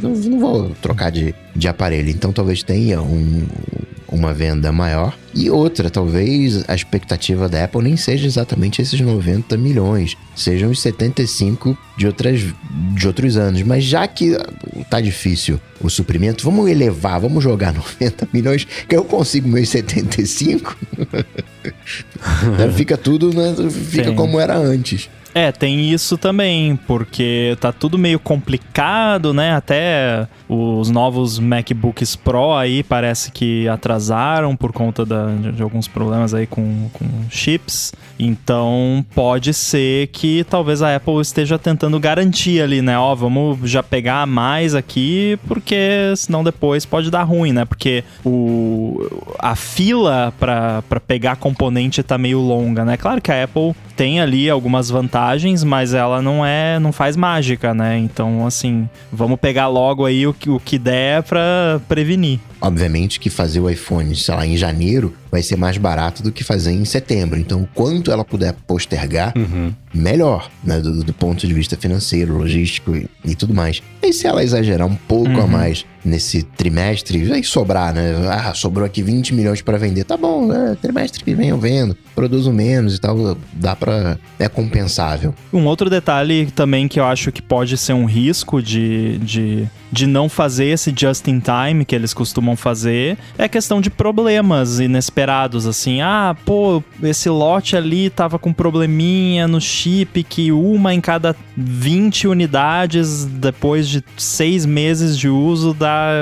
Não vou trocar de, de aparelho. Então talvez tenha um, uma venda maior. E outra, talvez a expectativa da Apple nem seja exatamente esses 90 milhões, sejam os 75 de, outras, de outros anos. Mas já que tá difícil o suprimento, vamos elevar, vamos jogar 90 milhões, que eu consigo meus 75. fica tudo, né? fica Sim. como era antes. É, tem isso também, porque tá tudo meio complicado, né? Até os novos MacBooks Pro aí parece que atrasaram por conta da, de, alguns problemas aí com, com chips. Então pode ser que talvez a Apple esteja tentando garantir ali, né? Ó, vamos já pegar mais aqui, porque senão depois pode dar ruim, né? Porque o, a fila para pegar componente tá meio longa, né? Claro que a Apple tem ali algumas vantagens, mas ela não é, não faz mágica, né? Então, assim, vamos pegar logo aí o que, o que der para prevenir. Obviamente que fazer o iPhone, sei lá, em janeiro vai ser mais barato do que fazer em setembro. Então, quanto ela puder postergar, uhum. melhor, né? Do, do, ponto de vista financeiro, logístico e, e, tudo mais. E se ela exagerar um pouco uhum. a mais nesse trimestre, vai sobrar, né? Ah, sobrou aqui 20 milhões para vender. Tá bom, é, trimestre que vem eu vendo, produzo menos e tal, dá pra. é compensável. Um outro detalhe também que eu acho que pode ser um risco de, de, de não fazer esse just in time que eles costumam fazer é questão de problemas inesperados, assim. Ah, pô, esse lote ali tava com probleminha no chip que uma em cada 20 unidades, depois de seis meses de uso, da,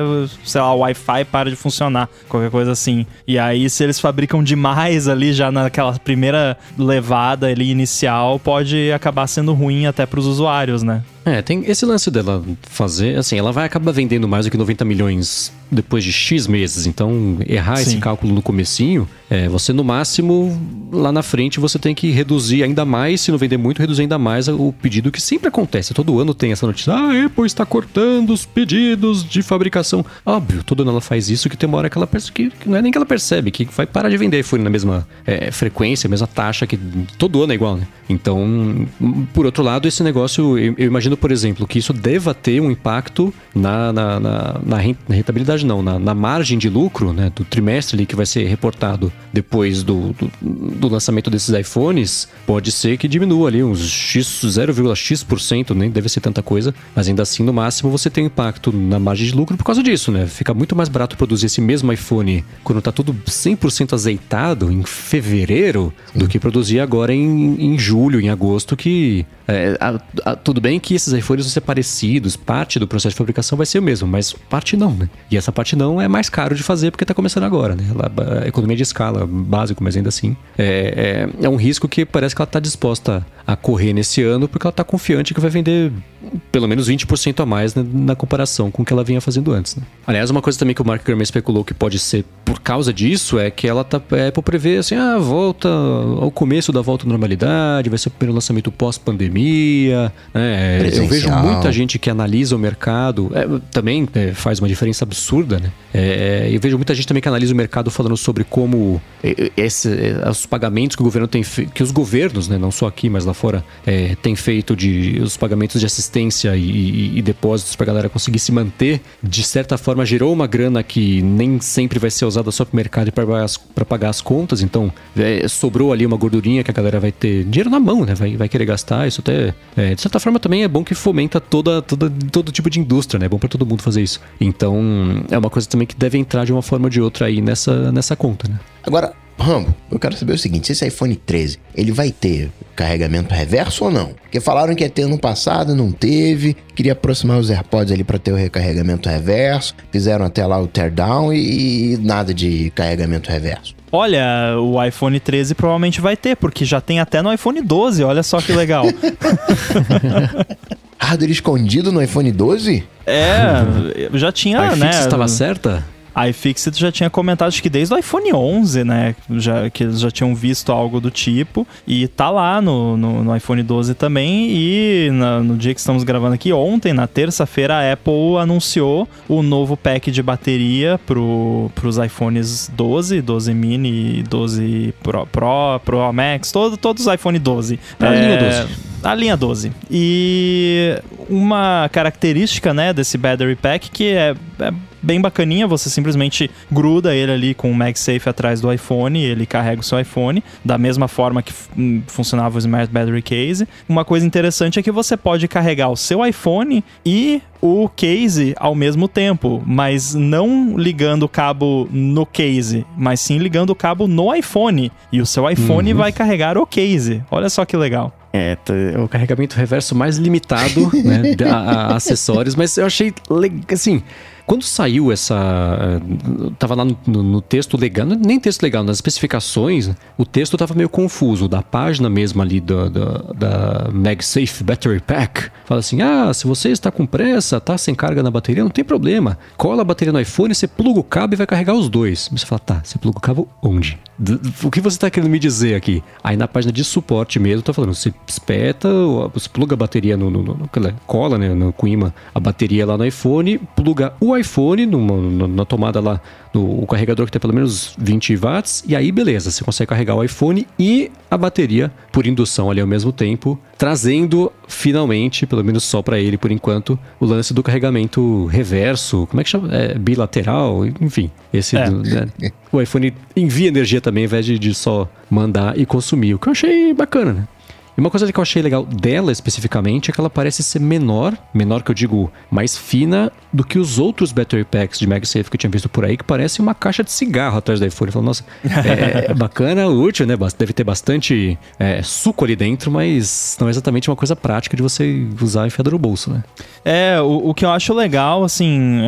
sei lá, Wi-Fi para de funcionar, qualquer coisa assim. E aí, se eles fabricam demais ali já naquela primeira levada ali inicial, pode acabar sendo ruim até para os usuários, né? É, tem esse lance dela fazer, assim, ela vai acabar vendendo mais do que 90 milhões depois de X meses. Então, errar Sim. esse cálculo no comecinho, é, você no máximo, lá na frente, você tem que reduzir ainda mais, se não vender muito, reduzir ainda mais o pedido que sempre acontece. Todo ano tem essa notícia, ah, Apple está cortando os pedidos de fabricação. Óbvio, todo ano ela faz isso, que tem uma hora que ela percebe, que não é nem que ela percebe, que vai parar de vender iPhone na mesma é, frequência, mesma taxa, que todo ano é igual, né? Então, por outro lado, esse negócio, eu, eu imagino imagino, por exemplo, que isso deva ter um impacto na, na, na, na rentabilidade, não, na, na, margem de lucro né, do trimestre ali que vai ser reportado depois do, do, do lançamento desses iPhones. Pode ser que diminua ali uns X, 0,x%, nem deve ser tanta coisa, mas ainda assim, no máximo, você tem um impacto na margem de lucro por causa disso, né? Fica muito mais barato produzir esse mesmo iPhone quando tá tudo 100% azeitado em fevereiro do que produzir agora em, em julho, em agosto, que é, a, a, tudo bem que esses iPhones vão ser parecidos, parte do processo de fabricação vai ser o mesmo, mas parte não, né? E essa parte não é mais caro de fazer porque está começando agora, né? Ela, economia de escala, básico, mas ainda assim. É, é, é um risco que parece que ela está disposta a correr nesse ano porque ela está confiante que vai vender pelo menos 20% a mais né, na comparação com o que ela vinha fazendo antes. Né? Aliás, uma coisa também que o Mark Gurman especulou que pode ser por causa disso é que ela tá é, por prever assim, a ah, volta ao começo da volta à normalidade, vai ser o primeiro lançamento pós-pandemia. Né? Eu vejo muita gente que analisa o mercado, é, também é, faz uma diferença absurda, né? É, eu vejo muita gente também que analisa o mercado falando sobre como esse, os pagamentos que o governo tem feito, que os governos, né, não só aqui, mas lá fora, é, tem feito de os pagamentos de assistência e, e, e depósitos para a galera conseguir se manter, de certa forma gerou uma grana que nem sempre vai ser usada só para o mercado para pagar as contas, então é, sobrou ali uma gordurinha que a galera vai ter dinheiro na mão, né? Vai, vai querer gastar. Isso até, é, de certa forma, também é bom que fomenta toda, toda, todo tipo de indústria, né? É bom para todo mundo fazer isso. Então, é uma coisa também que deve entrar de uma forma ou de outra aí nessa, nessa conta, né? Agora, Rambo, eu quero saber o seguinte: esse iPhone 13, ele vai ter carregamento reverso ou não? Porque falaram que ia ter no passado, não teve. Queria aproximar os AirPods ali para ter o recarregamento reverso. Fizeram até lá o teardown e, e nada de carregamento reverso. Olha, o iPhone 13 provavelmente vai ter, porque já tem até no iPhone 12, olha só que legal. Hardware escondido no iPhone 12? É, já tinha, a né? estava certa? A iFixit já tinha comentado acho que desde o iPhone 11, né? Já, que eles já tinham visto algo do tipo. E tá lá no, no, no iPhone 12 também. E na, no dia que estamos gravando aqui, ontem, na terça-feira, a Apple anunciou o novo pack de bateria pro, pros iPhones 12, 12 mini, 12 Pro, Pro, Pro Max, todo, todos os iPhone 12. A é, linha 12 a linha 12. E uma característica, né, desse battery pack que é, é bem bacaninha, você simplesmente gruda ele ali com o MagSafe atrás do iPhone, ele carrega o seu iPhone, da mesma forma que hum, funcionava o Smart Battery Case. Uma coisa interessante é que você pode carregar o seu iPhone e o case ao mesmo tempo, mas não ligando o cabo no case, mas sim ligando o cabo no iPhone. E o seu iPhone uhum. vai carregar o case. Olha só que legal. É, o carregamento reverso mais limitado, né, a, a acessórios, mas eu achei, assim, Quando saiu essa. Uh, tava lá no, no, no, texto legal, é nem texto legal, nas especificações, o texto tava meio confuso. Da página mesmo ali da, MagSafe Battery Pack, fala assim: ah, se você está com pressa, tá sem carga na bateria, não tem problema. Cola a bateria no iPhone, você pluga o cabo e vai carregar os dois. Você fala, tá, você pluga o cabo onde? O que você está querendo me dizer aqui? Aí na página de suporte mesmo, tá falando, você espeta, você pluga a bateria no, no, no cola, né, no, com imã, a bateria lá no iPhone, pluga o iPhone numa, na tomada lá, no carregador que tem pelo menos 20 watts, e aí beleza, você consegue carregar o iPhone e a bateria por indução ali ao mesmo tempo, trazendo finalmente, pelo menos só para ele por enquanto, o lance do carregamento reverso, como é que chama? É, bilateral, enfim, esse é. né? o iPhone envia energia também ao invés de, de só mandar e consumir, o que eu achei bacana, né? E uma coisa que eu achei legal dela especificamente é que ela parece ser menor, menor que eu digo, mais fina do que os outros battery packs de MagSafe que eu tinha visto por aí, que parece uma caixa de cigarro atrás da iPhone. Eu nossa, é, é bacana, útil, né? Deve ter bastante é, suco ali dentro, mas não é exatamente uma coisa prática de você usar e no bolso, né? É, o, o que eu acho legal, assim,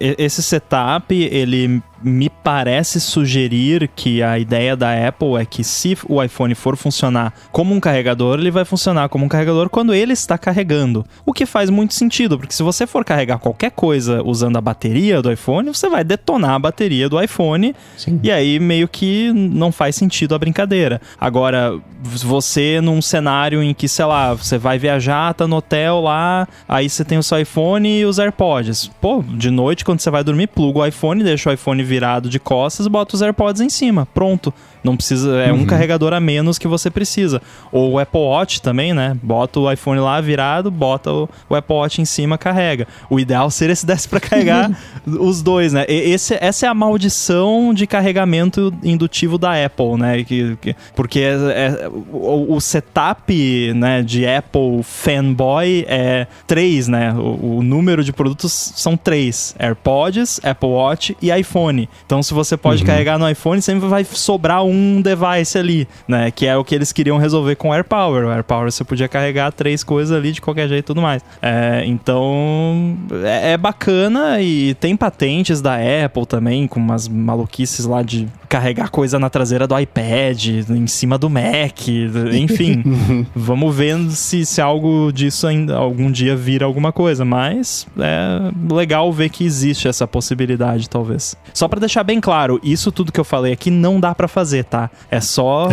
é, esse setup, ele me parece sugerir que a ideia da Apple é que se o iPhone for funcionar como um carregador, ele vai funcionar como um carregador quando ele está carregando. O que faz muito sentido, porque se você for carregar qualquer coisa usando a bateria do iPhone, você vai detonar a bateria do iPhone Sim. e aí meio que não faz sentido a brincadeira. Agora, você num cenário em que, sei lá, você vai viajar, tá no hotel lá, aí você tem o seu iPhone e os AirPods. Pô, de noite quando você vai dormir, pluga o iPhone, deixa o iPhone virado de costas, bota os AirPods em cima. Pronto. Não precisa, é uhum. um carregador a menos que você precisa. Ou o Apple Watch também, né? Bota o iPhone lá virado, bota o, o Apple Watch em cima, carrega. O ideal seria se desse para carregar os dois, né? Esse, essa é a maldição de carregamento indutivo da Apple, né? Que, que porque é, é, o, o, setup né, de Apple fanboy é três, né? O, o, número de produtos são três: AirPods, Apple Watch e iPhone. Então, se você pode uhum. carregar no iPhone, sempre vai sobrar um um device ali, né? Que é o que eles queriam resolver com o AirPower. O AirPower você podia carregar três coisas ali de qualquer jeito e tudo mais. É, então, é, é, bacana e tem patentes da Apple também, com umas maluquices lá de carregar coisa na traseira do iPad, em cima do Mac, enfim. vamos ver se, se algo disso ainda algum dia vira alguma coisa, mas é legal ver que existe essa possibilidade, talvez. Só para deixar bem claro, isso tudo que eu falei aqui não dá para fazer tá? É só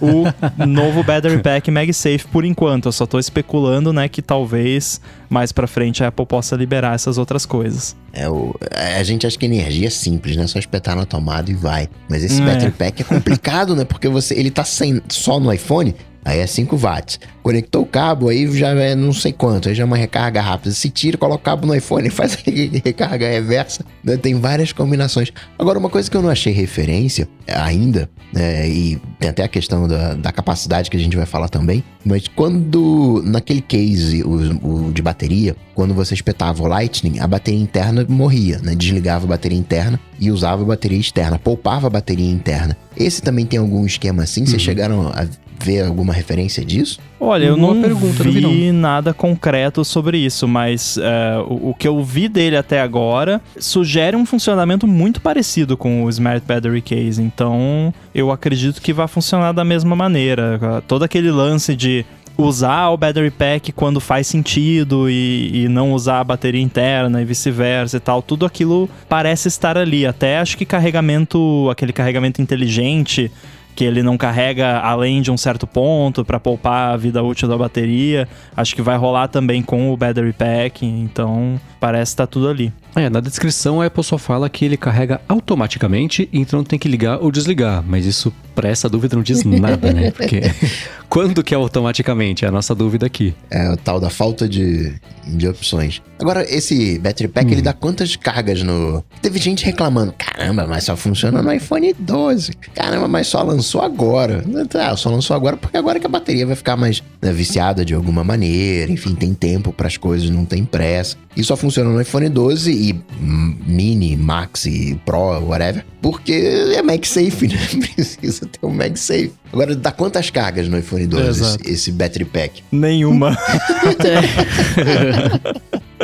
o, o novo Battery Pack MagSafe por enquanto. Eu só tô especulando, né, que talvez mais para frente a Apple possa liberar essas outras coisas. É, o, a gente acha que energia é simples, né? Só espetar na tomada e vai. Mas esse é. Battery Pack é complicado, né? Porque você, ele tá sem, só no iPhone, aí é 5 watts. Conectou o cabo, aí já é não sei quanto, aí já é uma recarga rápida. Se tira, coloca o cabo no iPhone, faz a recarga reversa. Né? Tem várias combinações. Agora, uma coisa que eu não achei referência ainda, né? e tem até a questão da, da capacidade que a gente vai falar também, mas quando, naquele case, o, o de bateria, quando você espetava o Lightning, a bateria interna morria, né? Desligava a bateria interna e usava a bateria externa, poupava a bateria interna. Esse também tem algum esquema assim? Vocês uhum. chegaram a ver alguma referência disso? Olha, eu não pergunta, vi, não vi nada concreto sobre isso, mas uh, o, o, que eu vi dele até agora sugere um funcionamento muito parecido com o Smart Battery Case. Então, eu acredito que vai funcionar da mesma maneira. Todo aquele lance de usar o battery pack quando faz sentido e, e não usar a bateria interna e vice-versa e tal, tudo aquilo parece estar ali. Até acho que carregamento, aquele carregamento inteligente que ele não carrega além de um certo ponto para poupar a vida útil da bateria. Acho que vai rolar também com o battery pack, então parece estar tá tudo ali. É, na descrição a Apple só fala que ele carrega automaticamente, então tem que ligar ou desligar, mas isso para essa dúvida não diz nada, né? Porque quando que é automaticamente? É a nossa dúvida aqui. É o tal da falta de, de opções. Agora, esse Battery Pack, ele dá quantas cargas no... Teve gente reclamando, caramba, mas só funciona no iPhone 12. Caramba, mas só lançou agora. Ah, só lançou agora porque agora que a bateria vai ficar mais né, viciada de alguma maneira, enfim, tem tempo para as coisas, não tem pressa. E só funciona no iPhone 12 e Mini, Max e Pro, whatever, porque é MagSafe, né? Precisa ter um MagSafe. Agora, dá quantas cargas no iPhone 12 esse, esse, battery pack? Nenhuma.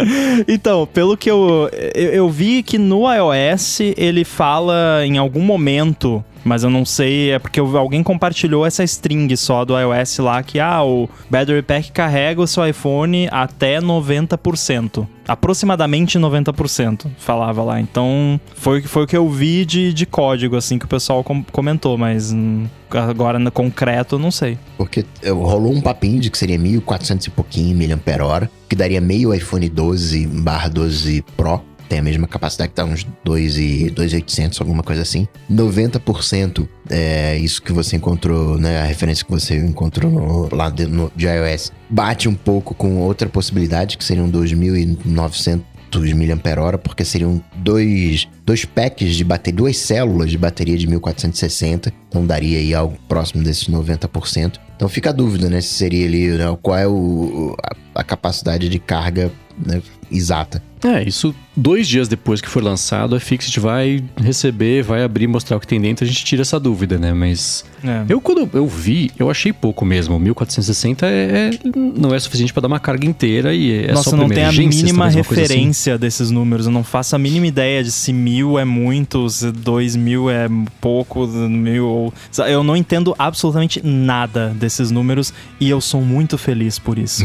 então, pelo que eu, eu, eu vi que no iOS ele fala em algum momento mas eu não sei, é porque alguém compartilhou essa string só do iOS lá que ah, o Battery Pack carrega o seu iPhone até 90%. Aproximadamente 90%, falava lá. Então, foi, foi o que eu vi de, de código, assim, que o pessoal com, comentou, mas hum, agora no concreto eu não sei. Porque eh, rolou um papinho de que seria 1400 e pouquinho mAh, que daria meio iPhone 12 barra 12 Pro tem a mesma capacidade que tá uns 2,800, alguma coisa assim. 90% é isso que você encontrou, né? A referência que você encontrou no, lá de, no, de iOS bate um pouco com outra possibilidade, que seriam 2.900 mAh, porque seriam dois, dois packs de bateria, duas células de bateria de 1460, então daria aí algo próximo desses 90%. Então fica a dúvida, né, se seria ali, né, qual é o, a, a capacidade de carga né, exata. É, isso dois dias depois que for lançado, a Fixit vai receber, vai abrir, mostrar o que tem dentro, a gente tira essa dúvida, né? Mas é. eu quando eu vi, eu achei pouco mesmo. 1460 é, é não é suficiente para dar uma carga inteira e é Nossa, só não tem a mínima assim. referência assim. desses números. Eu não faço a mínima ideia de se mil é muito, se dois mil é pouco, mil. Eu não entendo absolutamente nada desses números e eu sou muito feliz por isso.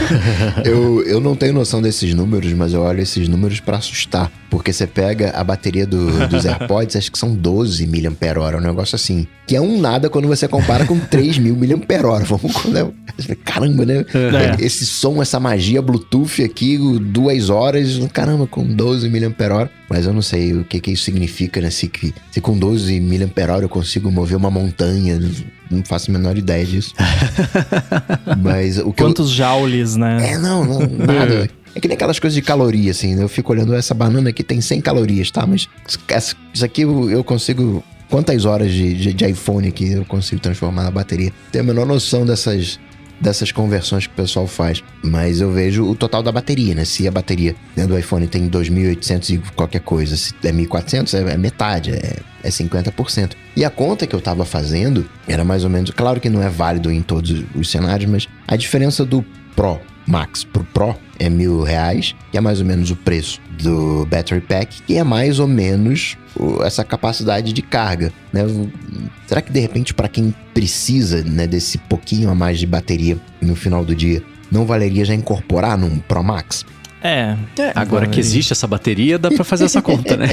eu, eu não tenho noção desses números, mas eu olho esses números para assustar. Porque você pega a bateria do, dos AirPods, acho que são 12 mAh, um negócio assim. Que é um nada quando você compara com 3 mil mAh. Vamos, né? Caramba, né? É. Esse som, essa magia Bluetooth aqui, duas horas, caramba, com 12 mAh. Mas eu não sei o que, que isso significa, né? Se, que, se com 12 mAh eu consigo mover uma montanha, não faço a menor ideia disso. Mas o que Quantos eu... joules, né? É, não, não nada. É que nem aquelas coisas de caloria, assim, né? Eu fico olhando essa banana aqui, tem 100 calorias, tá? Mas isso aqui eu consigo. Quantas horas de, de, de iPhone aqui eu consigo transformar na bateria? Tenho a menor noção dessas, dessas conversões que o pessoal faz. Mas eu vejo o total da bateria, né? Se a bateria dentro do iPhone tem 2.800 e qualquer coisa, se é 1.400, é, é metade, é, é 50%. E a conta que eu tava fazendo era mais ou menos. Claro que não é válido em todos os cenários, mas a diferença do Pro Max pro Pro é mil reais, que é mais ou menos o preço do Battery Pack, que é mais ou menos essa capacidade de carga, né? Será que de repente para quem precisa, né, desse pouquinho a mais de bateria no final do dia, não valeria já incorporar num Pro Max? É. é agora que existe essa bateria, dá para fazer essa conta, né?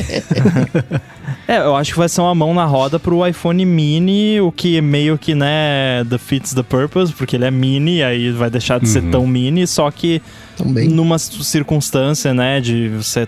é, eu acho que vai ser uma mão na roda pro iPhone mini, o que meio que, né, defeats the purpose, porque ele é mini, aí vai deixar de uhum. ser tão mini, só que também. Numa circunstância, né, de você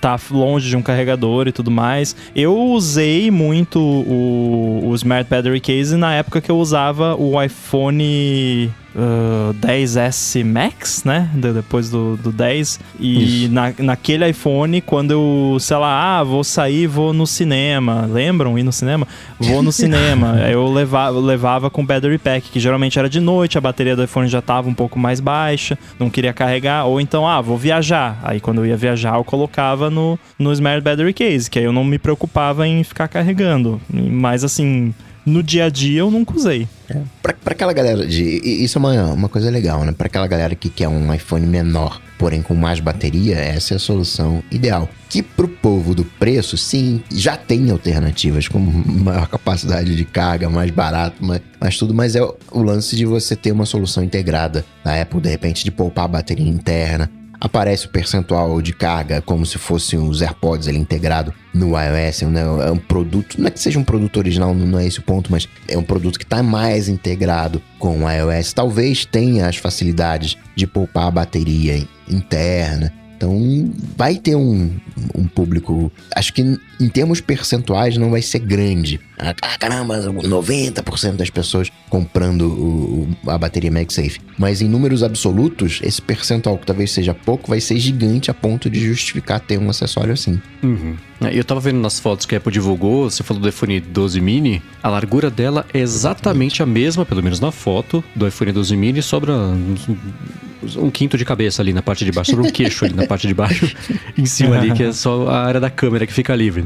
tá longe de um carregador e tudo mais. Eu usei muito o, o Smart Battery Case na época que eu usava o iPhone uh, 10S Max, né? De, depois do, do 10. E na, naquele iPhone, quando eu, sei lá, ah, vou sair, vou no cinema. Lembram ir no cinema? Vou no cinema. eu levava, levava com Battery Pack, que geralmente era de noite, a bateria do iPhone já tava um pouco mais baixa, não queria carregar carregar, ou então, ah, vou viajar. Aí quando eu ia viajar, eu colocava no, no Smart Battery Case, que aí eu não me preocupava em ficar carregando. Mas assim, no dia a dia eu nunca usei. É. Pra, pra aquela galera de. Isso é uma, uma coisa legal, né? Pra aquela galera que quer um iPhone menor, porém com mais bateria, essa é a solução ideal. Que pro povo do preço, sim, já tem alternativas com maior capacidade de carga, mais barato, mas, mas tudo, mas é o lance de você ter uma solução integrada na Apple, de repente, de poupar a bateria interna, aparece o percentual de carga como se fosse os AirPods ali integrado no iOS. Né? É um produto, não é que seja um produto original, não é esse o ponto, mas é um produto que está mais integrado com o iOS. Talvez tenha as facilidades de poupar a bateria interna então, vai ter um, um público. Acho que em termos percentuais não vai ser grande. Ah, caramba, 90% das pessoas comprando o, a bateria MagSafe. Mas em números absolutos, esse percentual, que talvez seja pouco, vai ser gigante a ponto de justificar ter um acessório assim. Uhum. É, eu tava vendo nas fotos que a Apple divulgou, você falou do iPhone 12 mini, a largura dela é exatamente a mesma, pelo menos na foto, do iPhone 12 mini, sobra um quinto de cabeça ali na parte de baixo, sobre um queixo ali na parte de baixo, em cima ali, que é só a área da câmera que fica livre.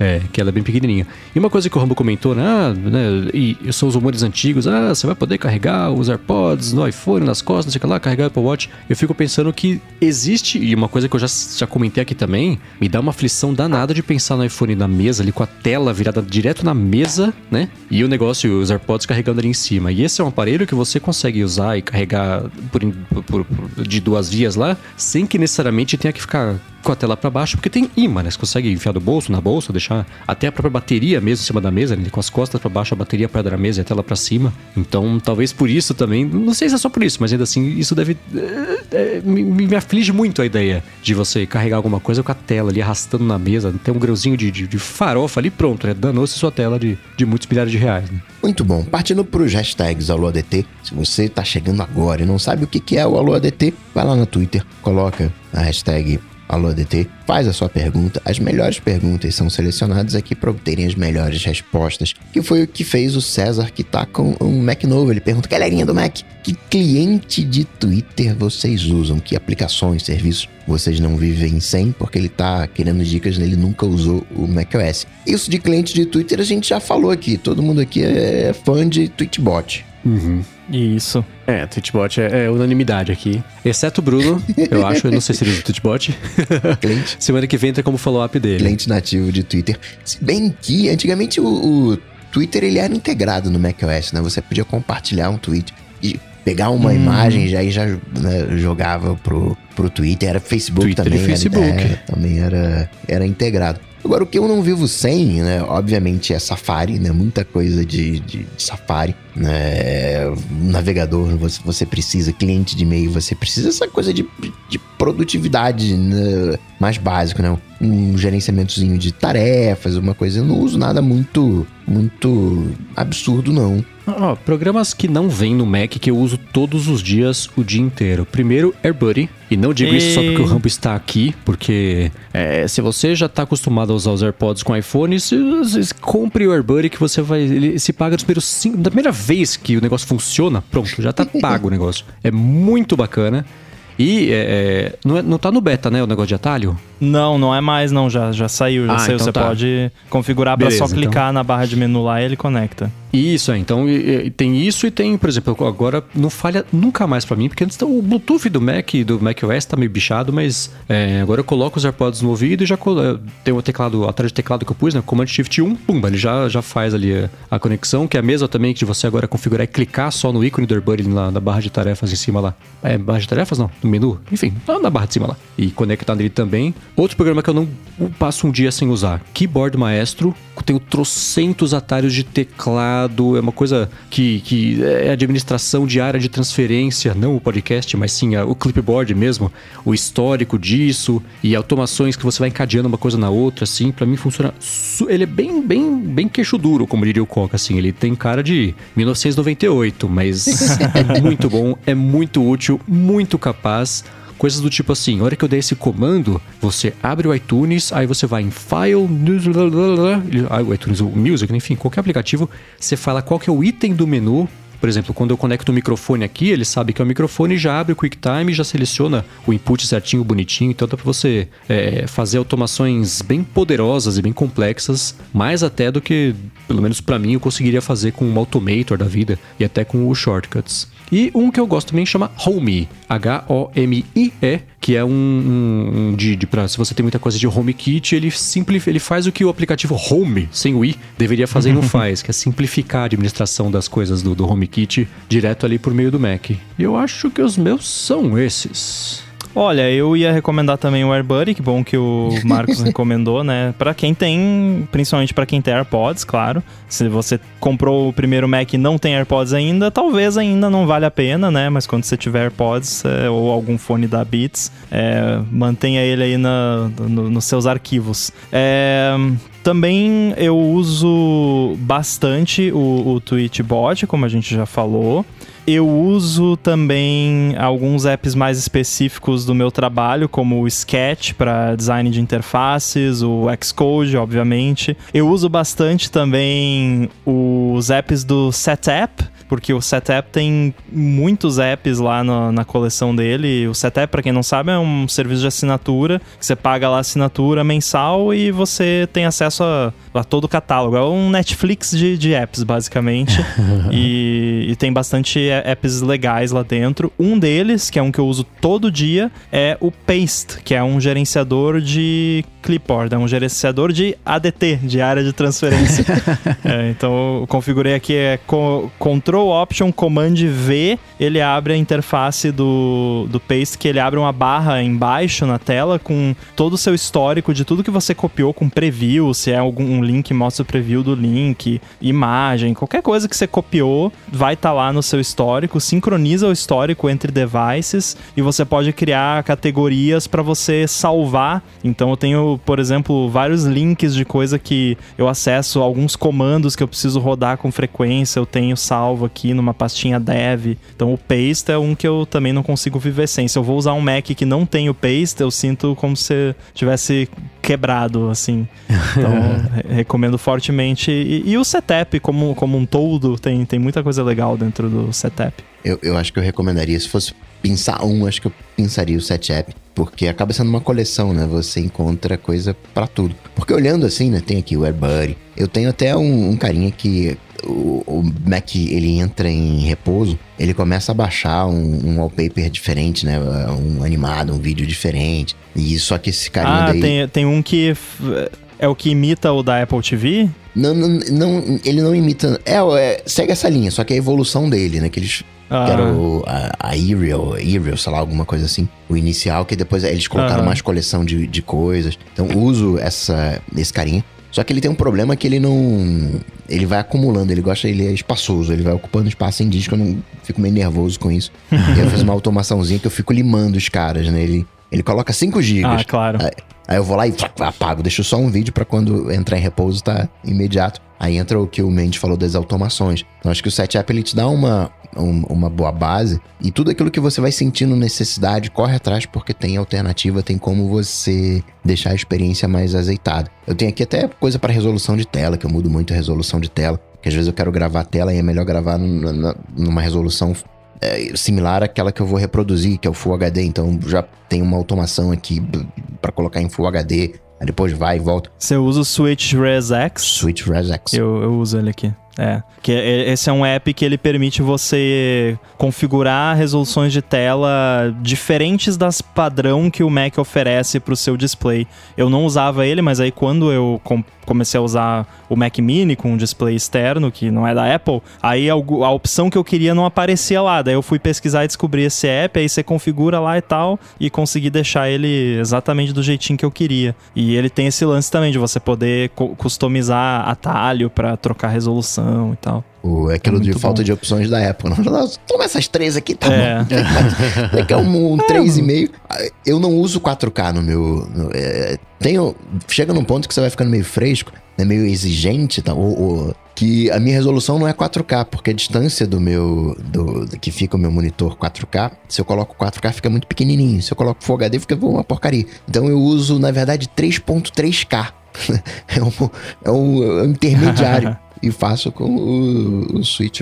É, que ela é bem pequenininha. E uma coisa que o Rambo comentou, né, ah, né e são os rumores antigos, ah, você vai poder carregar os AirPods no iPhone, nas costas, não sei o que lá, carregar o Apple Watch. Eu fico pensando que existe, e uma coisa que eu já, já comentei aqui também, me dá uma aflição danada de pensar no iPhone na mesa, ali com a tela virada direto na mesa, né, e o negócio, os AirPods carregando ali em cima. E esse é um aparelho que você consegue usar e carregar por, por, por de duas vias lá, sem que necessariamente tenha que ficar com a tela para baixo, porque tem imã, né? Você consegue enfiar do bolso, na bolsa, deixar até a própria bateria mesmo em cima da mesa, né? com as costas para baixo, a bateria perto da mesa e a tela para cima. Então, talvez por isso também, não sei se é só por isso, mas ainda assim, isso deve. É, me, me, aflige muito a ideia de você carregar alguma coisa com a tela ali arrastando na mesa, tem um grãozinho de, de, de farofa ali, pronto, né? Danou-se sua tela de, de muitos milhares de reais. Né? Muito bom. Partindo para os hashtags AloADT, se você está chegando agora e não sabe o que é o AloADT, vai lá no Twitter, coloca a hashtag Alô ADT, faz a sua pergunta. As melhores perguntas são selecionadas aqui para obterem as melhores respostas. Que foi o que fez o César, que tá com um Mac novo. Ele pergunta: galerinha do Mac, que cliente de Twitter vocês usam? Que aplicações, serviços vocês não vivem sem? Porque ele tá querendo dicas, ele nunca usou o macOS. Isso de cliente de Twitter a gente já falou aqui. Todo mundo aqui é fã de Tweetbot. Uhum. Isso. É, Twitchbot é, é, unanimidade aqui. Exceto o Bruno, eu acho. Eu não sei se ele usa o Twitchbot. Cliente. Semana que vem entra como follow-up dele. Cliente nativo de Twitter. Se bem que, antigamente, o, o Twitter ele era integrado no macOS, né? Você podia compartilhar um tweet e pegar uma hum. imagem já, e já né, jogava pro, pro Twitter. Era Facebook Twitter também. E Facebook. Era, é, também era, era integrado. Agora, o que eu não vivo sem, né? Obviamente é Safari, né? Muita coisa de, de, de Safari. Né? Navegador, você, você precisa, cliente de e-mail, você precisa essa coisa de, de produtividade né? mais básico, né? Um gerenciamentozinho de tarefas, uma coisa. Eu não uso nada muito, muito absurdo, não. Oh, programas que não vêm no Mac que eu uso todos os dias, o dia inteiro. Primeiro, AirBuddy. E não digo e... isso só porque o Rambo está aqui, porque é, se você já está acostumado a usar os AirPods com iPhone, se, se, compre o AirBuddy que você vai. Ele se paga nos primeiros cinco. Da primeira vez que o negócio funciona, pronto, já está pago o negócio. É muito bacana. E é, é, não, é, não tá no beta, né, o negócio de atalho? Não, não é mais, não. Já, já saiu, já ah, saiu. Então Você tá. pode configurar para só clicar então... na barra de menu lá e ele conecta. Isso, é. Então tem isso e tem, por exemplo, agora não falha nunca mais para mim, porque antes o Bluetooth do Mac do Mac OS tá meio bichado, mas é, agora eu coloco os AirPods no ouvido e já tem o teclado, atrás do teclado que eu pus, né? Command Shift 1, pumba, ele já, já faz ali a, a, conexão, que é a mesma também que você agora configurar e clicar só no ícone do AirBuddy na, na barra de tarefas em cima lá. É, barra de tarefas não, no menu, enfim, na barra de cima lá. E conectar nele também. Outro programa que eu não passo um dia sem usar, Keyboard Maestro, tenho trocentos atalhos de teclado, é uma coisa que, que é administração diária de transferência, não o podcast, mas sim a, o clipboard mesmo, o histórico disso e automações que você vai encadeando uma coisa na outra, assim, para mim funciona. Ele é bem, bem, bem queixo duro, como diria o Coca, assim, ele tem cara de 1998, mas é muito bom, é muito útil, muito capaz. Coisas do tipo assim, a hora que eu der esse comando, você abre o iTunes, aí você vai em File, o iTunes, o Music, enfim, qualquer aplicativo, você fala qual que é o item do menu por exemplo, quando eu conecto o microfone aqui, ele sabe que é o microfone, já abre o QuickTime, já seleciona o input certinho, bonitinho. Então dá para você é, fazer automações bem poderosas e bem complexas, mais até do que, pelo menos para mim, eu conseguiria fazer com um Automator da vida e até com o Shortcuts. E um que eu gosto também chama Home, H-O-M-I-E, que é um, um, um de, de pra, se você tem muita coisa de HomeKit, ele simplif, ele faz o que o aplicativo Home, sem o i, deveria fazer e não faz, que é simplificar a administração das coisas do, do HomeKit direto ali por meio do Mac. E eu acho que os meus são esses. Olha, eu ia recomendar também o AirBuddy, que bom que o Marcos recomendou, né? Para quem tem, principalmente para quem tem AirPods, claro. Se você comprou o primeiro Mac e não tem AirPods ainda, talvez ainda não vale a pena, né? Mas quando você tiver AirPods é, ou algum fone da Beats, é, mantenha ele aí na, no, nos seus arquivos. É, também eu uso bastante o, o Tweetbot, como a gente já falou. Eu uso também alguns apps mais específicos do meu trabalho, como o Sketch para design de interfaces, o Xcode, obviamente. Eu uso bastante também os apps do Setup, porque o Setup tem muitos apps lá no, na coleção dele. O Setup, para quem não sabe, é um serviço de assinatura, que você paga lá a assinatura mensal e você tem acesso a, a todo o catálogo. É um Netflix de, de apps, basicamente. e, e tem bastante apps legais lá dentro. Um deles, que é um que eu uso todo dia, é o Paste, que é um gerenciador de clipboard, é um gerenciador de ADT, de área de transferência. é, então eu configurei aqui é co Control Option Command V, ele abre a interface do, do Paste, que ele abre uma barra embaixo na tela com todo o seu histórico de tudo que você copiou com preview, se é algum um link, mostra o preview do link, imagem, qualquer coisa que você copiou, vai estar tá lá no seu histórico, sincroniza o histórico entre devices e você pode criar categorias para você salvar. Então eu tenho, por exemplo, vários links de coisa que eu acesso, alguns comandos que eu preciso rodar com frequência, eu tenho salvo aqui numa pastinha dev. Então o paste é um que eu também não consigo viver sem. Se eu vou usar um Mac que não tem o paste, eu sinto como se tivesse quebrado, assim. Então, recomendo fortemente. E, e, o setup, como, como um todo, tem, tem muita coisa legal dentro do setup. Eu, eu acho que eu recomendaria, se fosse pensar um, acho que eu pensaria o setup, porque acaba sendo uma coleção, né? Você encontra coisa para tudo. Porque olhando assim, né? Tem aqui o AirBuddy. Eu tenho até um, um carinha que o, o, Mac ele entra em repouso, ele começa a baixar um, um, wallpaper diferente, né? Um animado, um vídeo diferente. E só que esse carinha ah, daí... tem, tem um que é o que imita o da Apple TV? Não, não, não ele não imita. É, é, segue essa linha, só que é a evolução dele, né? Que eles ah. Que era o, a, a Ariel, Ariel, sei lá, alguma coisa assim. O inicial, que depois eles colocaram mais coleção de, de coisas. Então uso essa, esse carinha. Só que ele tem um problema que ele não. Ele vai acumulando, ele gosta, ele é espaçoso, ele vai ocupando espaço em disco, eu não fico meio nervoso com isso. eu fiz uma automaçãozinha que eu fico limando os caras, né? Ele, ele coloca 5 GB. Ah, claro. Aí, eu vou lá e apago, deixo só um vídeo para quando entrar em repouso tá imediato. Aí entra o que o Mendes falou das automações. Então acho que o Setup ele te dá uma, um, uma boa base e tudo aquilo que você vai sentindo necessidade, corre atrás porque tem alternativa, tem como você deixar a experiência mais azeitada. Eu tenho aqui até coisa para resolução de tela, que eu mudo muito a resolução de tela, que às vezes eu quero gravar a tela e é melhor gravar numa resolução é, similar àquela que eu vou reproduzir, que é o Full HD. Então já tem uma automação aqui para colocar em Full HD. Aí depois vai e volta. Você usa o Switch Res X? Switch Res X. Eu, eu uso ele aqui. É, que esse é um app que ele permite você configurar resoluções de tela diferentes das padrão que o Mac oferece para o seu display. Eu não usava ele, mas aí quando eu comecei a usar o Mac Mini com um display externo, que não é da Apple, aí a, a opção que eu queria não aparecia lá. Daí eu fui pesquisar e descobri esse app, aí você configura lá e tal, e consegui deixar ele exatamente do jeitinho que eu queria. E ele tem esse lance também de você poder customizar atalho para trocar resolução e tal. O, é aquilo é de falta bom. de opções da Apple. Não, toma essas três aqui, tá é. bom. É que é um, um 3,5. Eu não uso 4K no meu. No, é, tenho, chega num ponto que você vai ficando meio fresco, né, meio exigente, tá, ou, ou, que a minha resolução não é 4K, porque a distância do meu. Do, que fica o meu monitor 4K, se eu coloco 4K fica muito pequenininho. Se eu coloco Full HD fica uma porcaria. Então eu uso, na verdade, 3.3K. é, é um, é um intermediário. e faço com o, o Switch.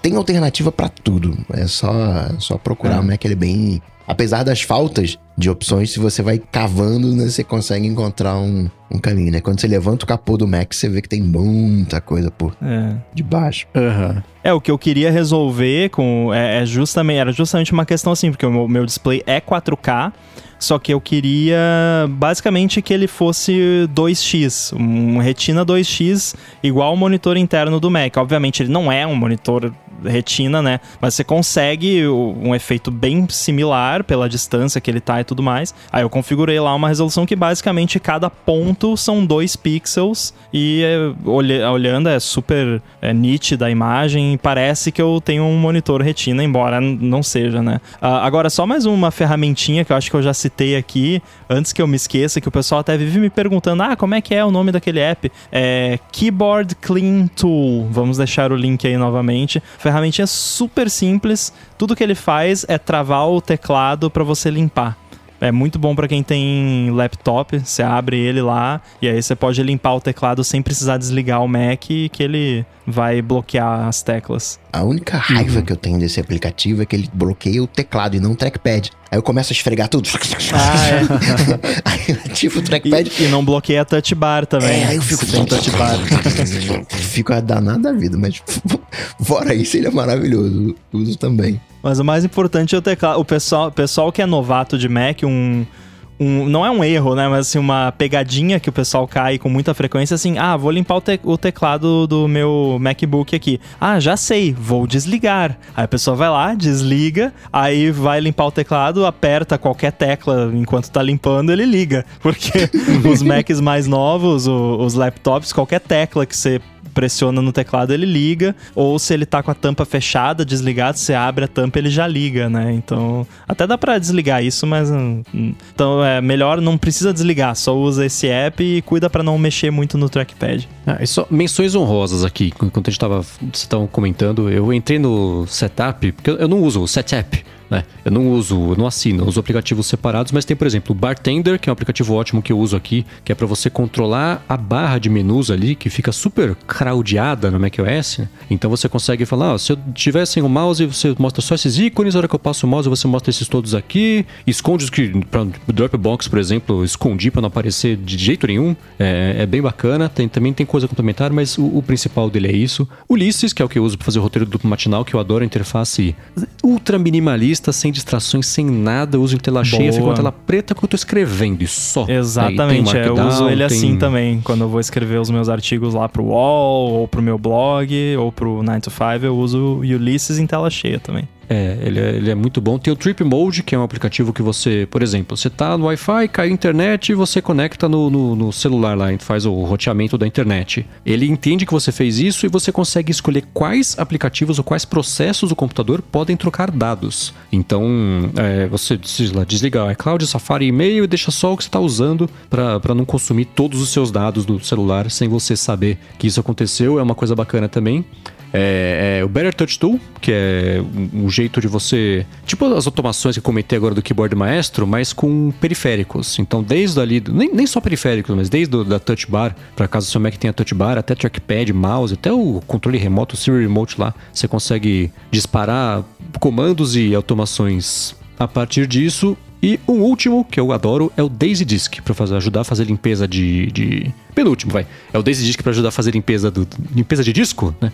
Tem alternativa para tudo. É só, só procurar é. o Mac, ele é bem. Apesar das faltas de opções, se você vai cavando, né, você consegue encontrar um, um caminho, né? Quando você levanta o capô do Mac, você vê que tem muita coisa por é. debaixo. Uhum. É, o que eu queria resolver com é, é justamente, era justamente uma questão assim, porque o meu, meu display é 4K, só que eu queria basicamente que ele fosse 2x, um Retina 2x igual ao monitor interno do Mac. Obviamente ele não é um monitor retina, né? Mas você consegue um efeito bem similar pela distância que ele tá e tudo mais. Aí eu configurei lá uma resolução que basicamente cada ponto são 2 pixels e é, olhando é super é, nítida a imagem. Parece que eu tenho um monitor retina, embora não seja, né? Uh, agora, só mais uma ferramentinha que eu acho que eu já citei aqui, antes que eu me esqueça, que o pessoal até vive me perguntando: ah, como é que é o nome daquele app? É Keyboard Clean Tool. Vamos deixar o link aí novamente ferramentinha super simples. Tudo que ele faz é travar o teclado para você limpar. É muito bom para quem tem laptop, você abre ele lá e aí você pode limpar o teclado sem precisar desligar o Mac que ele vai bloquear as teclas. A única raiva uhum. que eu tenho desse aplicativo é que ele bloqueia o teclado e não o trackpad. Aí eu começo a esfregar tudo. Ah, é. aí eu ativo o trackpad. E, e, não bloqueia a touch bar também. É, aí eu fico... sem touch bar. fico a danada da vida, mas fora isso ele é maravilhoso. Uso também. Mas o mais importante é o teclado. O pessoal, pessoal que é novato de Mac, um um, não é um erro, né? Mas assim, uma pegadinha que o pessoal cai com muita frequência, assim, ah, vou limpar o, te o teclado do meu MacBook aqui. Ah, já sei, vou desligar. Aí a pessoa vai lá, desliga, aí vai limpar o teclado, aperta qualquer tecla enquanto tá limpando, ele liga. Porque os Macs mais novos, os laptops, qualquer tecla que você pressiona no teclado, ele liga. Ou se ele tá com a tampa fechada, desligado, você abre a tampa, ele já liga, né? Então, até dá para desligar isso, mas hum, então é melhor não precisa desligar, só usa esse app e cuida para não mexer muito no trackpad. Ah, e só menções honrosas aqui, enquanto a gente tava, vocês estavam comentando, eu entrei no setup, porque eu não uso o setup né? Eu não uso, eu não assino, eu uso aplicativos separados, mas tem, por exemplo, o Bartender, que é um aplicativo ótimo que eu uso aqui, que é para você controlar a barra de menus ali, que fica super crowdada no macOS. Né? Então você consegue falar, se eu tiver sem o mouse, você mostra só esses ícones, a hora que eu passo o mouse, você mostra esses todos aqui, esconde os que, para Dropbox, por exemplo, escondi para não aparecer de jeito nenhum. É, é, bem bacana, tem, também tem coisa complementar, mas o, o principal dele é isso. Ulisses, que é o que eu uso para fazer o roteiro duplo matinal, que eu adoro a interface ultra minimalista sem distrações, sem nada, uso em tela Boa. cheia, fica uma tela preta quando eu tô escrevendo e só. Exatamente, é, eu uso ele tem... assim também. Quando eu vou escrever os meus artigos lá pro UOL, ou pro meu blog, ou pro 9 to 5, eu uso o Ulysses em tela cheia também. É ele, é, ele é muito bom. Tem o Trip Mode, que é um aplicativo que você, por exemplo, você tá no Wi-Fi, cai a internet e você conecta no, no, no celular lá, faz o roteamento da internet. Ele entende que você fez isso e você consegue escolher quais aplicativos ou quais processos do computador podem trocar dados. Então, é, você lá, desliga o iCloud, Safari e-mail e deixa só o que você está usando para não consumir todos os seus dados do celular sem você saber que isso aconteceu. É uma coisa bacana também. É, é, o Better Touch Tool, que é um, um, jeito de você. Tipo as automações que eu comentei agora do keyboard maestro, mas com periféricos. Então, desde ali. Nem, nem só periféricos, mas desde o, da touch bar, para caso o seu Mac tenha touch bar, até trackpad, mouse, até o controle remoto, o Siri Remote lá, você consegue disparar comandos e automações a partir disso. E o último, que eu adoro, é o Daisy Disk, para fazer, ajudar a fazer limpeza de, de. Penúltimo, vai. É o Daisy Disk para ajudar a fazer limpeza, do, limpeza de disco, né?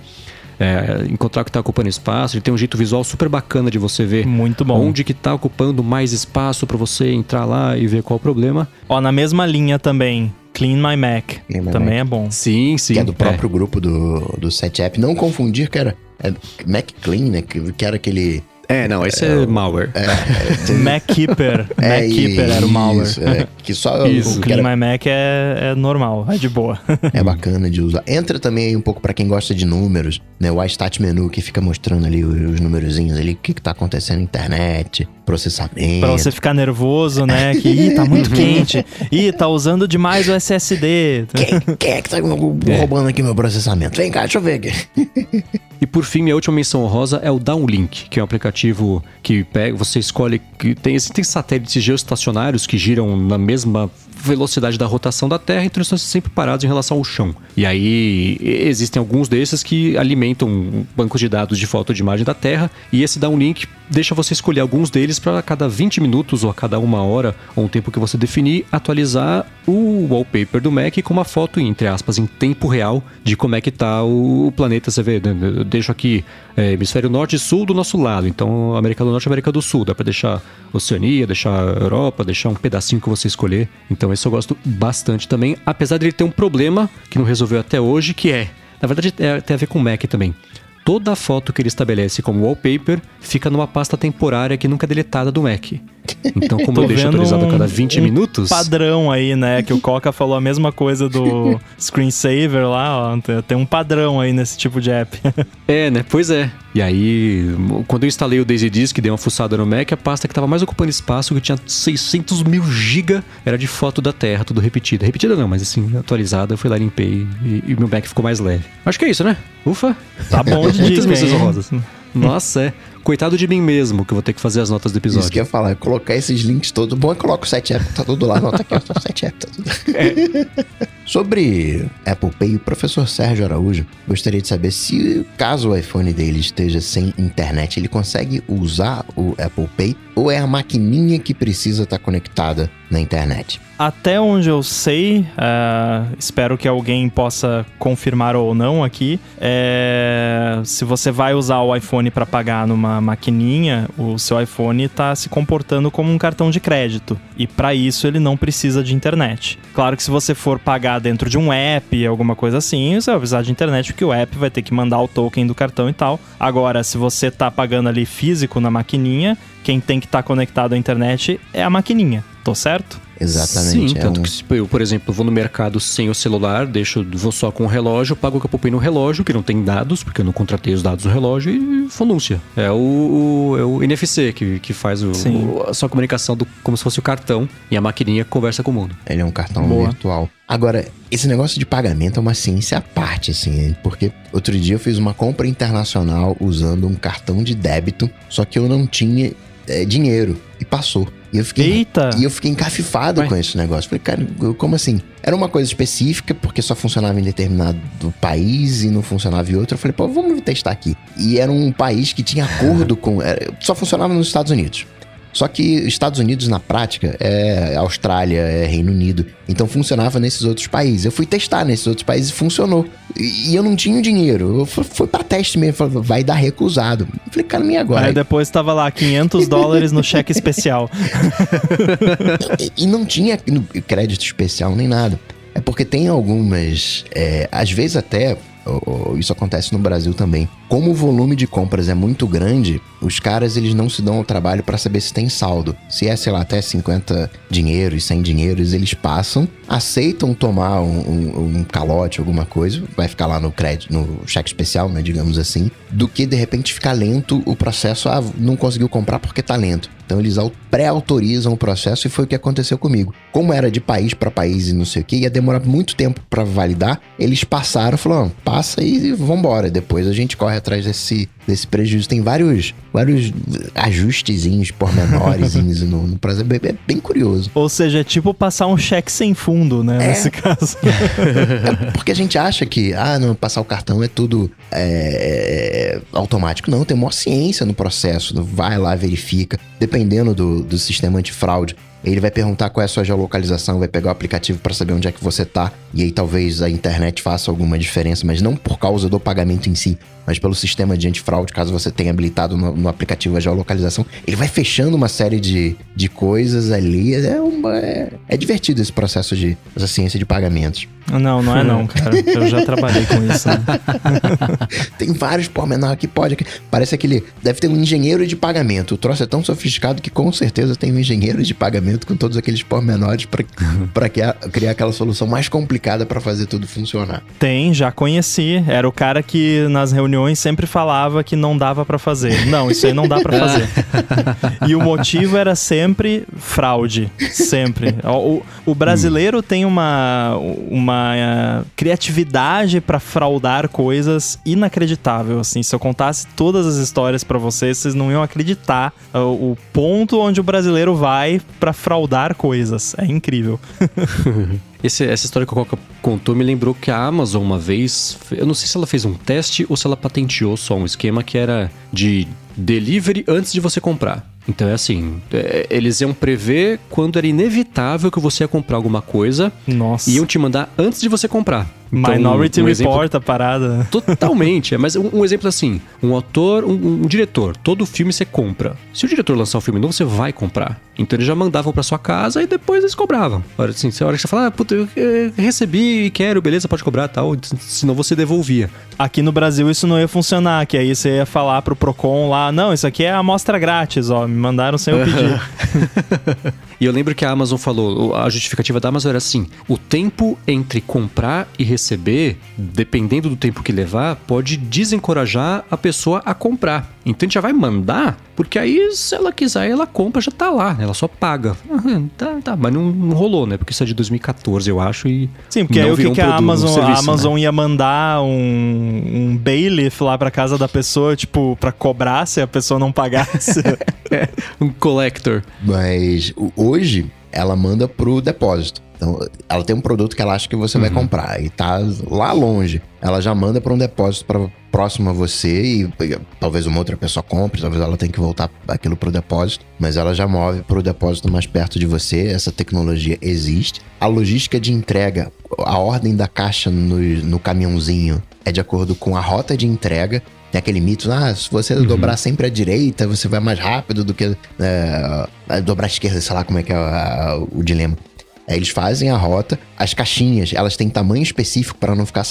É, encontrar o que está ocupando espaço. Ele tem um jeito visual super bacana de você ver Muito bom. onde que está ocupando mais espaço para você entrar lá e ver qual é o problema. Ó, na mesma linha também, Clean My Mac. Clean My também Mac. é bom. Sim, sim. Que é do próprio é. grupo do, do Set App. Não confundir, que era é Mac Clean, né? Que, que era aquele é, não, esse é, é malware. É, é, MacKeeper. É, MacKeeper era o malware. Isso, é, que só isso. O Clean era... My Mac é, é normal, é de boa. é bacana de usar. Entra também aí um pouco para quem gosta de números, né? O iStat Menu que fica mostrando ali os, numerozinhos ali, o que, que tá acontecendo na internet, processamento. Pra você ficar nervoso, né? Que, ih, tá muito quente. Ih, tá usando demais o SSD. Quem, quem é que tá roubando aqui meu processamento? Vem cá, deixa eu ver aqui. E por fim, minha última menção honrosa é o Downlink, que é um aplicativo que pega, você escolhe que tem, tem satélites geoestacionários que giram na mesma velocidade da rotação da Terra, então eles estão sempre parados em relação ao chão. E aí existem alguns desses que alimentam bancos de dados de foto de imagem da Terra, e esse downlink deixa você escolher alguns deles para cada 20 minutos ou a cada uma hora, ou um tempo que você definir, atualizar o wallpaper do Mac com uma foto, entre aspas, em tempo real de como é que tá o planeta. Você vê, eu deixo aqui é, hemisfério norte e sul do nosso lado, então América do Norte e América do Sul, dá para deixar Oceania, deixar Europa, deixar um pedacinho que você escolher. Então esse eu gosto bastante também, apesar de ele ter um problema que não resolveu até hoje, que é, na verdade é, tem a ver com Mac também toda foto que ele estabelece como wallpaper fica numa pasta temporária que nunca é deletada do Mac. Então, como eu deixo atualizado a cada 20 um minutos. padrão aí, né? Que o Coca falou a mesma coisa do screensaver lá, ó. Tem um padrão aí nesse tipo de app. é, né? Pois é. E aí, quando eu instalei o Daisy Disk, dei uma fuçada no Mac, a pasta que estava mais ocupando espaço, que tinha 600 mil GB, era de foto da Terra, tudo repetida. Repetida não, mas assim, atualizada. Eu fui lá, limpei e, e meu Mac ficou mais leve. Acho que é isso, né? Ufa! Tá bom de dica, rosas. Nossa, é. Coitado de mim mesmo, que eu vou ter que fazer as notas do episódio. Isso que eu ia falar, colocar esses links todos. Bom é que coloca o 7 app, tá tudo lá, nota aqui, ó, 7 app, tá tudo. Sobre Apple Pay, o professor Sérgio Araújo gostaria de saber se, caso o iPhone dele esteja sem internet, ele consegue usar o Apple Pay ou é a maquininha que precisa estar conectada na internet? Até onde eu sei, é, espero que alguém possa confirmar ou não aqui. é, se você vai usar o iPhone para pagar numa maquininha, o seu iPhone está se comportando como um cartão de crédito e para isso ele não precisa de internet. Claro que se você for pagar dentro de um app, alguma coisa assim, você vai precisar de internet porque o app vai ter que mandar o token do cartão e tal. Agora, se você tá pagando ali físico na maquininha, quem tem que estar conectado à internet é a maquininha. Tô certo? Exatamente. Sim, é tanto um- que se eu, por exemplo, vou no mercado sem o celular, deixo, vou só com o relógio, pago o que eu poupei no relógio, que não tem dados, porque eu não contratei os dados do relógio, e fonúncia. É o, é o NFC que, que faz o, o- a sua comunicação do, como se fosse o cartão, e a maquininha conversa com o mundo. Ele é um cartão Boa. virtual. Agora, esse negócio de pagamento é uma ciência à parte, assim, porque outro dia eu fiz uma compra internacional usando um cartão de débito, só que eu não tinha é, dinheiro e passou. E eu fiquei. Eita! E eu fiquei encafifado com esse negócio. Falei, cara, como assim? Era uma coisa específica, porque só funcionava em determinado país e não funcionava em outro. Eu falei, pô, vamos testar aqui. E era um país que tinha acordo com. era- só funcionava nos Estados Unidos. Só que Estados Unidos, na prática, é Austrália, é Reino Unido. Então funcionava nesses outros países. Eu fui testar nesses outros países e funcionou. E, e eu não tinha o dinheiro. Eu fui, fui pra teste mesmo. Falei, vai dar recusado. Eu falei, cara, e agora? Aí depois tava lá 500 dólares no cheque especial. E, e não tinha crédito especial nem nada. É porque tem algumas. é, às vezes até. Isso acontece no Brasil também. Como o volume de compras é muito grande, os caras eles não se dão ao trabalho para saber se tem saldo. Se é, sei lá, até 50 dinheiros, 100 dinheiros, eles passam, aceitam tomar um, um- um calote, alguma coisa, vai ficar lá no crédito, no cheque especial, né, digamos assim, do que de repente ficar lento o processo, ah, não conseguiu comprar porque tá lento. Então eles au- pré-autorizam o processo e foi o que aconteceu comigo. Como era de país para país e não sei o que, ia demorar muito tempo para validar, eles passaram, falaram, "Não, passa e vambora. Depois a gente corre atrás desse, desse prejuízo. Tem vários, vários ajustezinhos, pormenores no, no processo. É bem- é bem curioso. Ou seja, é tipo passar um cheque sem fundo, né? É. Nesse caso. É porque a gente acha que, ah, não, passar o cartão é tudo é, automático. Não, tem uma ciência no processo. Vai lá, verifica. Dependendo do, do sistema antifraude, ele vai perguntar qual é a sua geolocalização, vai pegar o aplicativo para saber onde é que você tá. E aí talvez a internet faça alguma diferença, mas não por causa do pagamento em si, mas pelo sistema de antifraude, caso você tenha habilitado no, no aplicativo a geolocalização. Ele vai fechando uma série de, de coisas ali. É, uma, é, é divertido esse processo de essa ciência de pagamentos. Não, não é não, cara. Eu já trabalhei com isso. né? Tem vários pormenores que pode. Parece aquele. Deve ter um engenheiro de pagamento. O troço é tão sofisticado que com certeza tem um engenheiro de pagamento com todos aqueles pormenores para criar aquela solução mais complicada para fazer tudo funcionar. Tem, já conheci. Era o cara que nas reuniões sempre falava que não dava pra fazer. Não, isso aí não dá pra fazer. e o motivo era sempre fraude. Sempre. O, o brasileiro tem uma, uma criatividade pra fraudar coisas inacreditável. Assim, se eu contasse todas as histórias pra vocês, vocês não iam acreditar ah, o ponto onde o brasileiro vai pra fraudar coisas. É incrível. Esse- essa história que a Coca contou me lembrou que a Amazon uma vez, eu não sei se ela fez um teste ou se ela patenteou só um esquema que era de delivery antes de você comprar. Então é assim, é, eles iam prever quando era inevitável que você ia comprar alguma coisa Nossa. e iam te mandar antes de você comprar. Então, Minority um Report, a parada. Totalmente, é, mas um, um exemplo assim: um autor, um, um diretor, todo filme você compra. Se o diretor lançar um filme novo, você vai comprar. Então eles já mandavam pra sua casa e depois eles cobravam. Hora, assim, a hora que você fala, ah, puta, eu recebi e quero, beleza, pode cobrar tal. Senão você devolvia. Aqui no Brasil isso não ia funcionar, que aí você ia falar pro Procon lá, não, isso aqui é amostra grátis, ó, me mandaram sem eu pedir. E eu lembro que a Amazon falou, a justificativa da Amazon era assim: o tempo entre comprar e receber, dependendo do tempo que levar, pode desencorajar a pessoa a comprar. Então a gente já vai mandar, porque aí se ela quiser, ela compra, já tá lá, ela só paga. Ah, tá, tá, mas não, não rolou, né? Porque isso é de 2014, eu acho, e Sim, porque não aí o que, virou que a produto, um Amazon, a serviço, Amazon né? ia mandar um, um bailiff lá pra casa da pessoa, tipo, pra cobrar se a pessoa não pagasse. Um collector. Mas hoje ela manda pro depósito. Então, ela tem um produto que ela acha que você vai comprar e tá lá longe. Ela já manda para um depósito para próximo a você e e talvez uma outra pessoa compre, talvez ela tenha que voltar aquilo pro depósito, mas ela já move pro depósito mais perto de você. Essa tecnologia existe. A logística de entrega, a ordem da caixa no, no caminhãozinho é de acordo com a rota de entrega. Tem aquele mito, ah, se você dobrar sempre à direita, você vai mais rápido do que é, dobrar à esquerda, sei lá como é que é a- o dilema. Eles fazem a rota, as caixinhas, elas têm tamanho específico para não ficar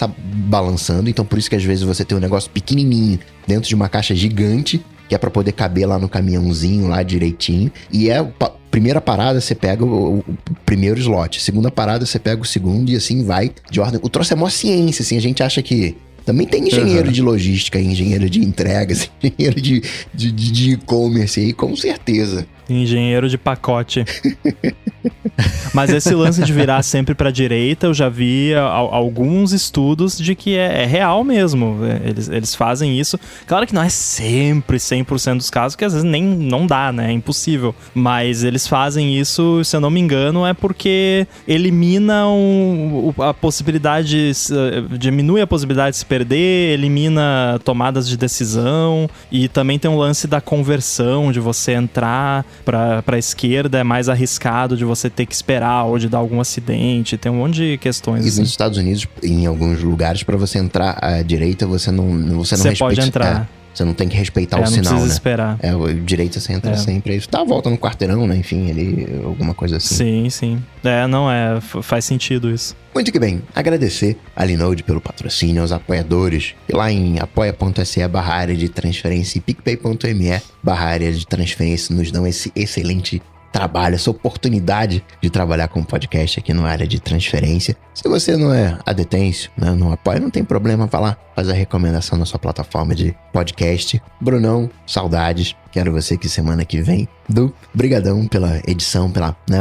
balançando, então por isso que às vezes você tem um negócio pequenininho dentro de uma caixa gigante, que é para poder caber lá no caminhãozinho lá direitinho. E é primeira parada você pega o, o primeiro slot, segunda parada você pega o segundo e assim vai de ordem. O troço é mó ciência, assim, a gente acha que também tem engenheiro Uhum. de logística, engenheiro de entregas, engenheiro de de- de de e-commerce aí, com certeza. Engenheiro de pacote. Mas esse lance de virar sempre pra direita, eu já vi a- a- alguns estudos de que é, é real mesmo. É, Eles, eles fazem isso. Claro que não é sempre 100% dos casos, que às vezes nem não dá, né? É impossível. Mas eles fazem isso, se eu não me engano, é porque eliminam a possibilidade, eh, diminui a possibilidade de se perder, elimina tomadas de decisão e também tem um lance da conversão, de você entrar pra, pra esquerda é mais arriscado, de você ter que esperar ou de dar algum acidente, tem um monte de questões. E assim. nos Estados Unidos, em alguns lugares, para você entrar à direita, você não, você não Você respeita. pode entrar. é, você não tem que respeitar É, o não sinal, precisa né? esperar. É, o direita você entra É. sempre. Isso dá a volta no quarteirão, né? Enfim, ali, alguma coisa assim. Sim, sim. É, não é, faz sentido isso. Muito que bem. Agradecer a Linode pelo patrocínio, aos apoiadores. E lá em apoia.se barra área de transferência e picpay.me barra área de transferência nos dão esse excelente trabalho, essa oportunidade de trabalhar com podcast aqui no área de transferência. Se você não é adetêncio, né, não apoia, não tem problema, vai lá, faz a recomendação na sua plataforma de podcast. Brunão, saudades. Quero você que semana que vem. Du, brigadão pela edição, pela né,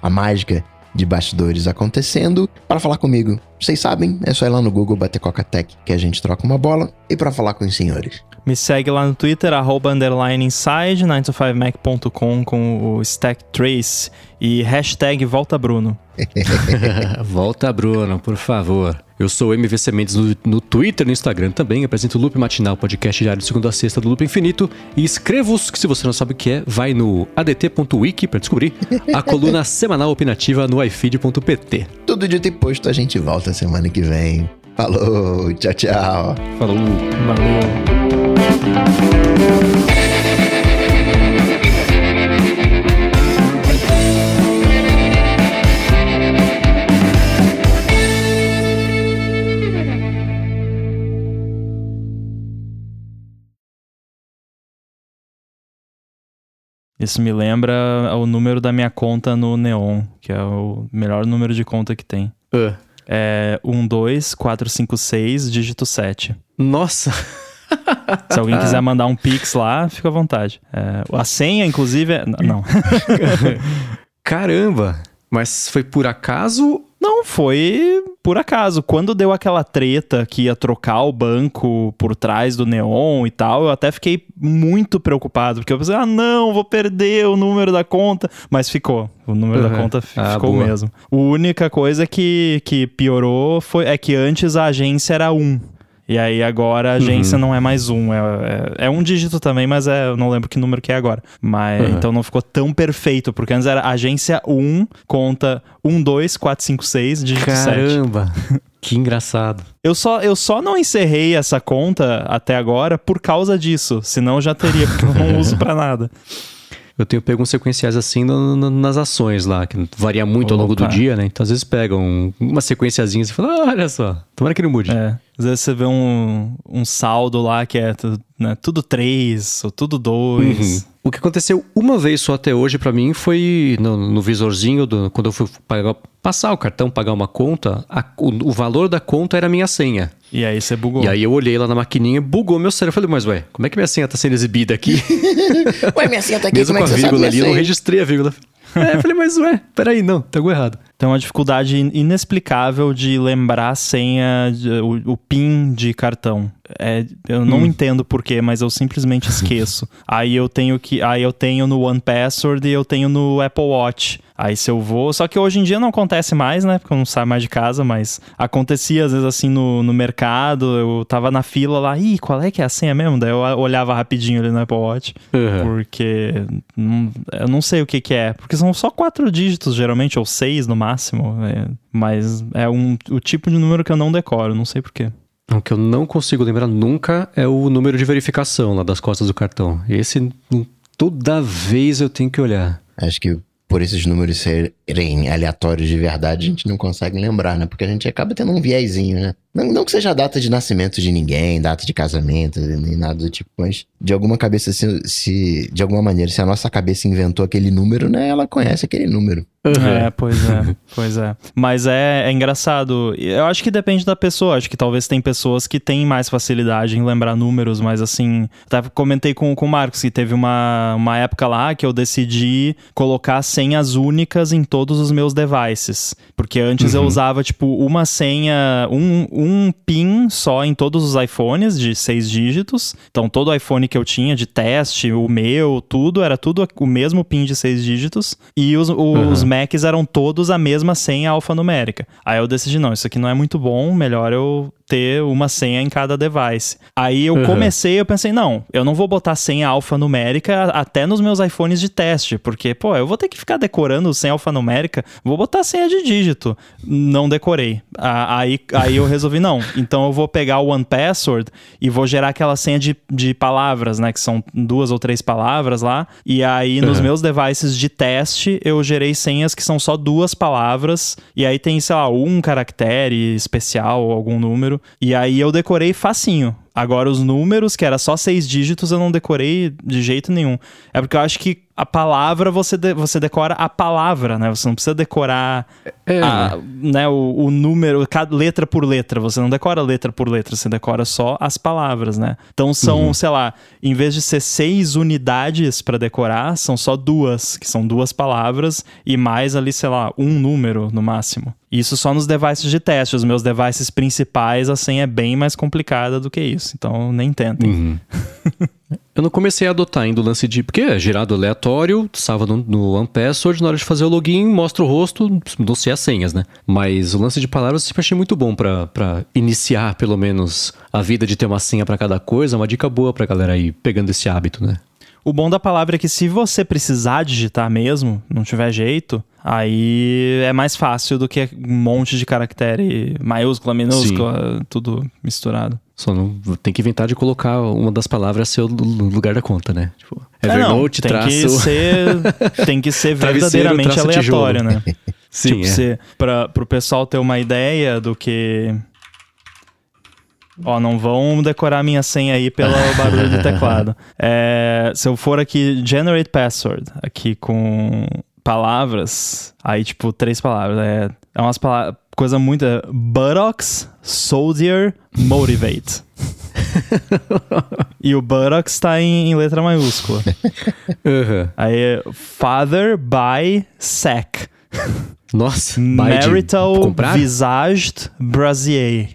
a mágica de bastidores acontecendo. Para falar comigo, vocês sabem, é só ir lá no Google bater Coca-Tech que a gente troca uma bola. E para falar com os senhores. Me segue lá no Twitter, arroba underline inside, 9to5mac.com com o Stack Trace e hashtag volta Bruno. Volta, Bruno, por favor. Eu sou o MVC Mendes no, no Twitter e no Instagram também. Apresento o Loop Matinal, podcast diário de segunda a sexta do Loop Infinito. E escreva-os, que se você não sabe o que é, vai no adt.wiki para descobrir a coluna semanal opinativa no ifeed.pt. Tudo dito e posto, a gente volta semana que vem. Falou, tchau, tchau. Falou! Valeu. Isso me lembra o número da minha conta no Neon, que é o melhor número de conta que tem. É 12456, dígito 7. Nossa! Se alguém quiser mandar um pix lá, fica à vontade. É, a senha, inclusive, é... Não. Caramba! Mas foi por acaso? Não, foi por acaso. Quando deu aquela treta que ia trocar o banco por trás do Neon e tal, eu até fiquei muito preocupado. Porque eu pensei, ah, não, vou perder o número da conta. Mas ficou. O número da Uhum. conta fi- Ah, ficou boa. mesmo. A única coisa que, que piorou foi é que antes a agência era um. E aí agora a agência não é mais um. É, é, é um dígito também, mas é, eu não lembro que número que é agora. Mas Uhum. então não ficou tão perfeito, porque antes era agência 1, conta 1, 2, 4, 5, 6, dígito 7. Caramba! que engraçado. Eu só, eu só não encerrei essa conta até agora por causa disso. Senão eu já teria, porque eu não uso pra nada. Eu tenho pego uns sequenciais assim no- no- nas ações lá, que varia muito ao longo do Opa. dia, né? Então às vezes pegam uma sequenciazinha e fala, ah, olha só, tomara que não mude. É. Às vezes você vê um, um saldo lá que é né, tudo 3 ou tudo 2. Uhum. O que aconteceu uma vez só até hoje pra mim foi no, no visorzinho, do- quando eu fui pagar- passar o cartão, pagar uma conta, a- o, o valor da conta era a minha senha. E aí você bugou. E aí eu olhei lá na maquininha, bugou meu cérebro. Eu falei, mas ué, como é que minha senha tá sendo exibida aqui? Ué, minha senha tá aqui, Mesmo como é com a vírgula ali, eu não registrei a vírgula. É, eu falei, mas ué, peraí, não, tá errado. Tem uma dificuldade in- inexplicável de lembrar a senha, o, o PIN de cartão. É, eu não entendo porquê, mas eu simplesmente esqueço. aí eu tenho que. Aí eu tenho no One Password e eu tenho no Apple Watch. Aí se eu vou. Só que hoje em dia não acontece mais, né? Porque eu não saio mais de casa, mas acontecia às vezes assim no, no mercado. Eu tava na fila lá, ih, qual é que é a senha mesmo? Daí eu olhava rapidinho ali no Apple Watch. Uhum. Porque não- eu não sei o que, que é. Porque são só quatro dígitos, geralmente, ou seis no máximo. é, mas é um, o tipo de número que eu não decoro, não sei porquê. O que eu não consigo lembrar nunca é o número de verificação lá das costas do cartão. Esse, hum, toda vez eu tenho que olhar. Acho que por esses números serem aleatórios de verdade, a gente não consegue lembrar, né? Porque a gente acaba tendo um viezinho, né? Não, não que seja a data de nascimento de ninguém, data de casamento, nem nada do tipo, mas de alguma cabeça, se, se- de alguma maneira, se a nossa cabeça inventou aquele número, né? Ela conhece aquele número. É, pois é, pois é. Mas é, é engraçado. Eu acho que depende da pessoa. Acho que talvez tem pessoas que têm mais facilidade em lembrar números, mas assim. Até comentei com, com o Marcos que teve uma, uma época lá que eu decidi colocar senhas únicas em todos os meus devices. Porque antes eu usava, tipo, uma senha, um, um PIN só em todos os iPhones de seis dígitos. Então, todo iPhone que eu tinha de teste, o meu, tudo, era tudo o mesmo PIN de seis dígitos. E os, os Macs eram todos a mesma senha alfanumérica. Aí eu decidi, não, isso aqui não é muito bom, melhor eu ter uma senha em cada device. Aí eu Uhum. comecei, eu pensei, não, eu não vou botar senha alfanumérica até nos meus iPhones de teste, porque, pô, eu vou ter que ficar decorando senha alfanumérica, vou botar senha de dígito. Não decorei. Aí, aí eu resolvi, não, então eu vou pegar o One Password e vou gerar aquela senha de, de palavras, né, que são duas ou três palavras lá, e aí nos Uhum. meus devices de teste eu gerei senhas que são só duas palavras, e aí tem, sei lá, um caractere especial ou algum número, e aí eu decorei facinho. Agora, os números, que era só seis dígitos, eu não decorei de jeito nenhum. É porque eu acho que a palavra, você, de- você decora a palavra, né? Você não precisa decorar É, a- né, o, o número, cada letra por letra. Você não decora letra por letra, você decora só as palavras, né? Então são, sei lá, em vez de ser seis unidades para decorar, são só duas, que são duas palavras e mais ali, sei lá, um número no máximo. Isso só nos devices de teste. Os meus devices principais, a senha é bem mais complicada do que isso. Então nem tentem. Uhum. Eu não comecei a adotar ainda o lance de. Porque é gerado aleatório, salva no, no One Password, na hora de fazer o login, mostra o rosto, não sei as senhas, né? Mas o lance de palavras eu sempre achei muito bom pra, pra iniciar, pelo menos, a vida de ter uma senha pra cada coisa. Uma dica boa pra galera aí pegando esse hábito, né? O bom da palavra é que se você precisar digitar mesmo, não tiver jeito, aí é mais fácil do que um monte de caractere maiúscula, minúscula, tudo misturado. Só não tem que inventar de colocar uma das palavras ser o lu- lugar da conta, né? Tipo, É, não, Evernote, tem traço. que ser tem que ser verdadeiramente aleatório, né? Sim, tipo, é. se, pra, pro pessoal ter uma ideia do que. Ó, não vão decorar minha senha aí pelo barulho do teclado. É, se eu for aqui, generate password, aqui com palavras, aí tipo, três palavras. É, é umas palavras. Coisa muito. é, buttocks, soldier, motivate. e o buttocks tá em, em letra maiúscula. Aham. Aí é father by sack. Nossa, Marital visaged brasier.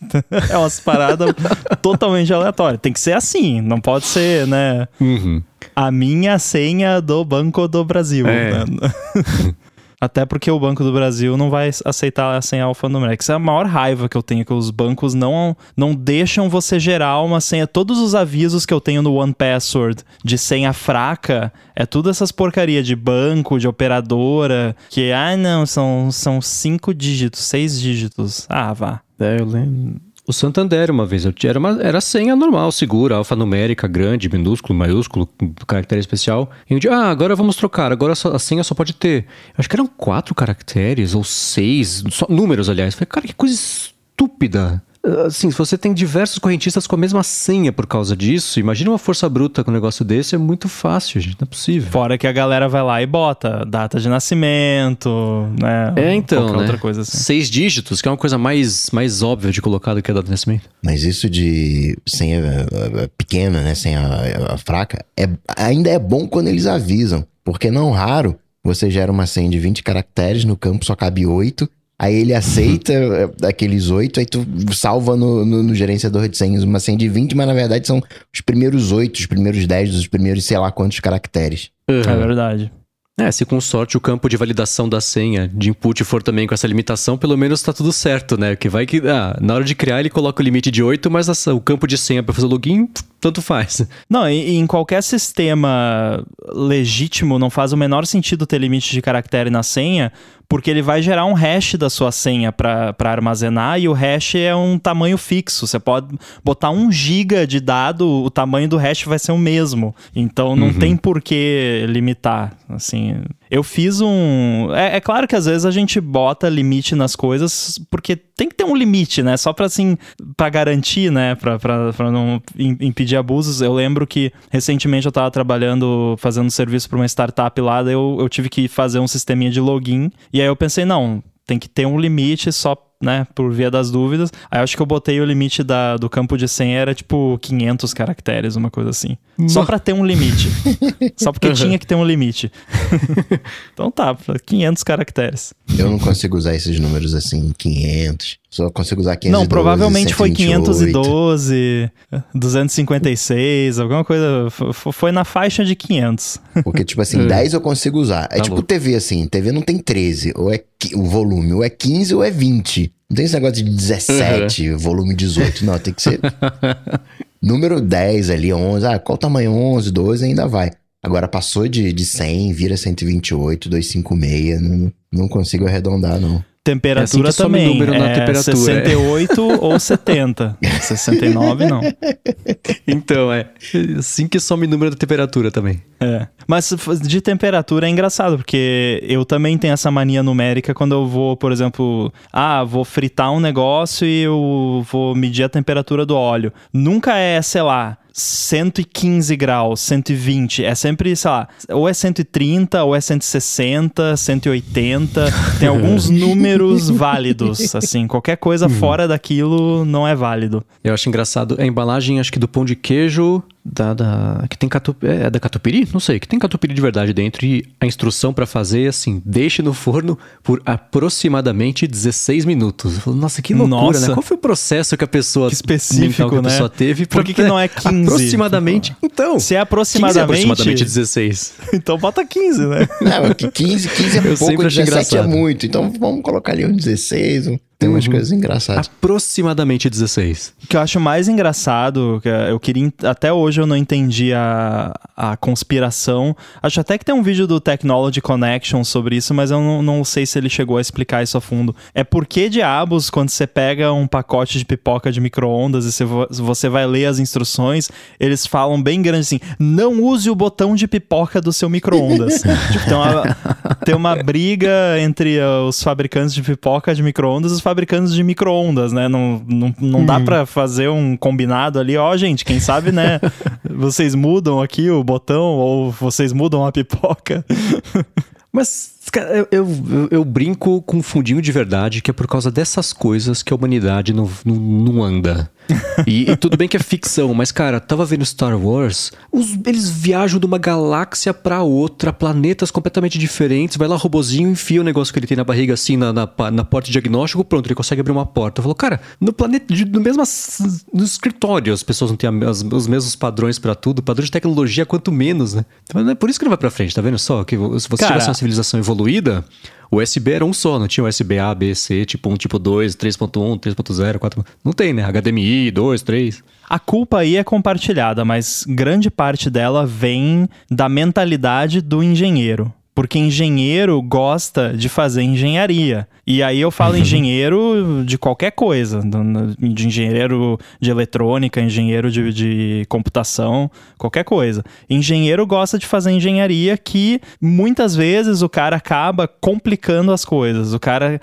é umas paradas totalmente aleatórias. Tem que ser assim, não pode ser, né? Uhum. A minha senha do Banco do Brasil. É. né? Até porque o Banco do Brasil não vai aceitar a senha alfanumérica. Isso é a maior raiva que eu tenho, que os bancos não, não deixam você gerar uma senha. Todos os avisos que eu tenho no One Password de senha fraca, é tudo essas porcaria de banco, de operadora, que, ah, não, são, são cinco dígitos, seis dígitos. Ah, vá. É, eu lembro. O Santander, uma vez, eu tinha, era, uma, era senha normal, segura, alfanumérica, grande, minúsculo, maiúsculo, caractere especial. E um dia, ah, agora vamos trocar, agora a senha só pode ter. Acho que eram quatro caracteres, ou seis, só, números, aliás. Falei, cara, que coisa estúpida. Assim, se você tem diversos correntistas com a mesma senha por causa disso, imagina uma força bruta com um negócio desse, é muito fácil, gente, não é possível. Fora que a galera vai lá e bota data de nascimento, né? É, então, né? outra coisa assim. Seis dígitos, que é uma coisa mais, mais óbvia de colocar do que a data de nascimento. Mas isso de senha eh, eh, pequena, né? Senha eh, fraca, é, ainda é bom quando eles avisam. Porque não raro, você gera uma senha de 20 caracteres, no campo só cabe 8. Aí ele aceita eh, aqueles 8, aí tu salva no, no- no gerenciador de senhas uma senha de 20, mas na verdade são os primeiros 8, os primeiros 10, os primeiros sei lá quantos caracteres. É verdade. É, se com sorte o campo de validação da senha de input for também com essa limitação, pelo menos tá tudo certo, né? Que vai que. Ah, na hora de criar ele coloca o limite de 8, mas essa- o campo de senha pra fazer login, tanto faz. Não, e, e em qualquer sistema legítimo não faz o menor sentido ter limite de caractere na senha, porque ele vai gerar um hash da sua senha para armazenar e o hash é um tamanho fixo. Você pode botar um giga de dado, o tamanho do hash vai ser o mesmo. Então não tem por que limitar. Assim, eu fiz um. É, é claro que às vezes a gente bota limite nas coisas porque tem que ter um limite, né? Só pra assim, para garantir, né? Pra, pra, pra não im- impedir abusos. Eu lembro que recentemente eu tava trabalhando, fazendo serviço pra uma startup lá, daí eu, eu tive que fazer um sisteminha de login. E aí eu pensei, não, tem que ter um limite só. Né, por via das dúvidas. Aí eu acho que eu botei o limite da, do campo de senha era tipo 500 caracteres, uma coisa assim. Só pra ter um limite. Só porque tinha que ter um limite. então tá, 500 caracteres. Eu não consigo usar esses números assim, 500. Só consigo usar 512, Não, provavelmente foi 128. 512, 256, alguma coisa. Foi na faixa de 500. Porque, tipo assim, 10 eu consigo usar. É Tá tipo louco. TV, assim. TV não tem 13. Ou é o volume. Ou é 15 ou é 20. Não tem esse negócio de 17, volume 18. Não, tem que ser número 10 ali, 11. Ah, qual o tamanho? 11, 12, ainda vai. Agora passou de, de 100, vira 128, 256. Não, não consigo arredondar, não. Temperatura É assim também. número na é temperatura, 68 ou 70. 69 não. Então, é. Assim que some número da temperatura também. É. Mas de temperatura é engraçado, porque eu também tenho essa mania numérica quando eu vou, por exemplo, ah, vou fritar um negócio e eu vou medir a temperatura do óleo. Nunca é, sei lá, 115 graus, 120. É sempre, sei lá, ou é 130, ou é 160, 180. Tem alguns números válidos, assim. Qualquer coisa fora daquilo não é válido. Eu acho engraçado. A embalagem, acho que do pão de queijo. Da, da- que tem catupiry. É da catupiry? Não sei. Que tem catupiry de verdade dentro. E a instrução pra fazer é assim: deixe no forno por aproximadamente 16 minutos. Falo, Nossa, que loucura, Nossa. né? Qual foi o processo que a pessoa. Que específico, que a né? pessoa teve Por que que não é 15? Aproximadamente. Então. Se é 15 é aproximadamente. aproximadamente 16. então bota 15, né? Não, que 15, 15 é Eu pouco, sempre achei 17 é engraçado. muito. Então vamos colocar ali um 16. um- Tem umas coisas engraçadas. Aproximadamente 16. O que eu acho mais engraçado, que eu queria. Até hoje eu não entendi a, a conspiração. Acho até que tem um vídeo do Technology Connection sobre isso, mas eu não, não sei se ele chegou a explicar isso a fundo. É por que diabos, quando você pega um pacote de pipoca de micro-ondas e você, vo- você vai ler as instruções, eles falam bem grande assim: não use o botão de pipoca do seu micro-ondas. tipo, tem uma, tem uma briga entre uh, os fabricantes de pipoca de micro-ondas e os fabricantes de micro-ondas, né? Não, não, não dá pra fazer um combinado ali, ó, gente, quem sabe, né? Vocês mudam aqui o botão ou vocês mudam a pipoca. Mas, eu, eu, eu- brinco com um fundinho de verdade que é por causa dessas coisas que a humanidade não, não, não anda. E, e tudo bem que é ficção, mas, cara, tava vendo Star Wars, os- eles viajam de uma galáxia pra outra, planetas completamente diferentes, vai lá, robozinho, enfia o negócio que ele tem na barriga, assim, na, na, na porta de diagnóstico, pronto, ele consegue abrir uma porta. Eu falo, cara, no planeta, no mesmo, no escritório, as pessoas não têm as- os mesmos padrões pra tudo, padrão de tecnologia, quanto menos, né? Então, é por isso que não vai pra frente, tá vendo só? Que se você Cara, tivesse uma civilização evoluída, o USB era um só, não tinha USB A, B, C, tipo 1, tipo 2, 3.1, 3.0, 4. Não tem, né? HDMI, 2, 3. A culpa aí é compartilhada, mas grande parte dela vem da mentalidade do engenheiro. Porque engenheiro gosta de fazer engenharia. E aí eu falo engenheiro de qualquer coisa, de engenheiro de eletrônica, engenheiro de, de computação, qualquer coisa. Engenheiro gosta de fazer engenharia que muitas vezes o cara acaba complicando as coisas. O cara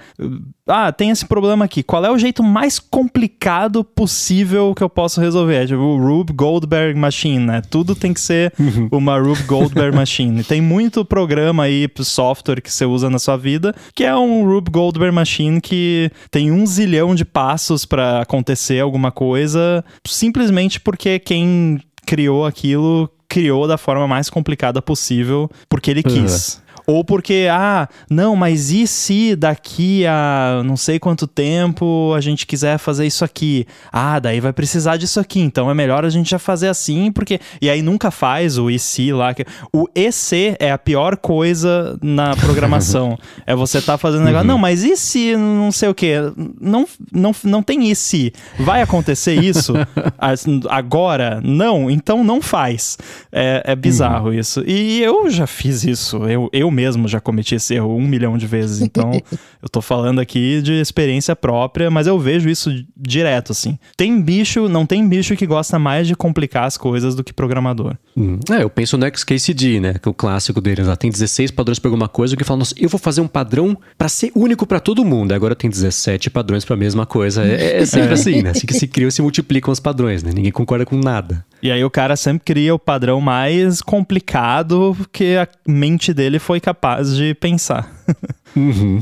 ah, tem esse problema aqui. Qual é o jeito mais complicado possível que eu posso resolver? É tipo o Rube Goldberg Machine, né? Tudo tem que ser uhum. uma Rube Goldberg Machine. Tem muito programa aí, software que você usa na sua vida, que é um Rube Goldberg Machine que tem um zilhão de passos para acontecer alguma coisa, simplesmente porque quem criou aquilo criou da forma mais complicada possível, porque ele quis. Ou porque, ah, não, mas e se daqui a não sei quanto tempo a gente quiser fazer isso aqui? Ah, daí vai precisar disso aqui, então é melhor a gente já fazer assim, porque. E aí nunca faz o e se lá. O EC é a pior coisa na programação. é você tá fazendo negócio, uhum. não, mas e se não sei o que? Não, não, não tem e se. Vai acontecer isso agora? Não, então não faz. É, é bizarro uhum. isso. E eu já fiz isso. Eu, eu mesmo já cometi esse erro um milhão de vezes. Então, eu tô falando aqui de experiência própria, mas eu vejo isso direto, assim. Tem bicho, não tem bicho que gosta mais de complicar as coisas do que programador. Hum. É, eu penso no XKCD, né? Que é o clássico deles lá. Tem 16 padrões para alguma coisa que fala, nossa, eu vou fazer um padrão para ser único para todo mundo. Agora tem 17 padrões para a mesma coisa. É, é sempre é. assim, né? Assim que se criam e se multiplicam os padrões, né? Ninguém concorda com nada. E aí o cara sempre cria o padrão mais complicado que a mente dele foi capaz de pensar. uhum.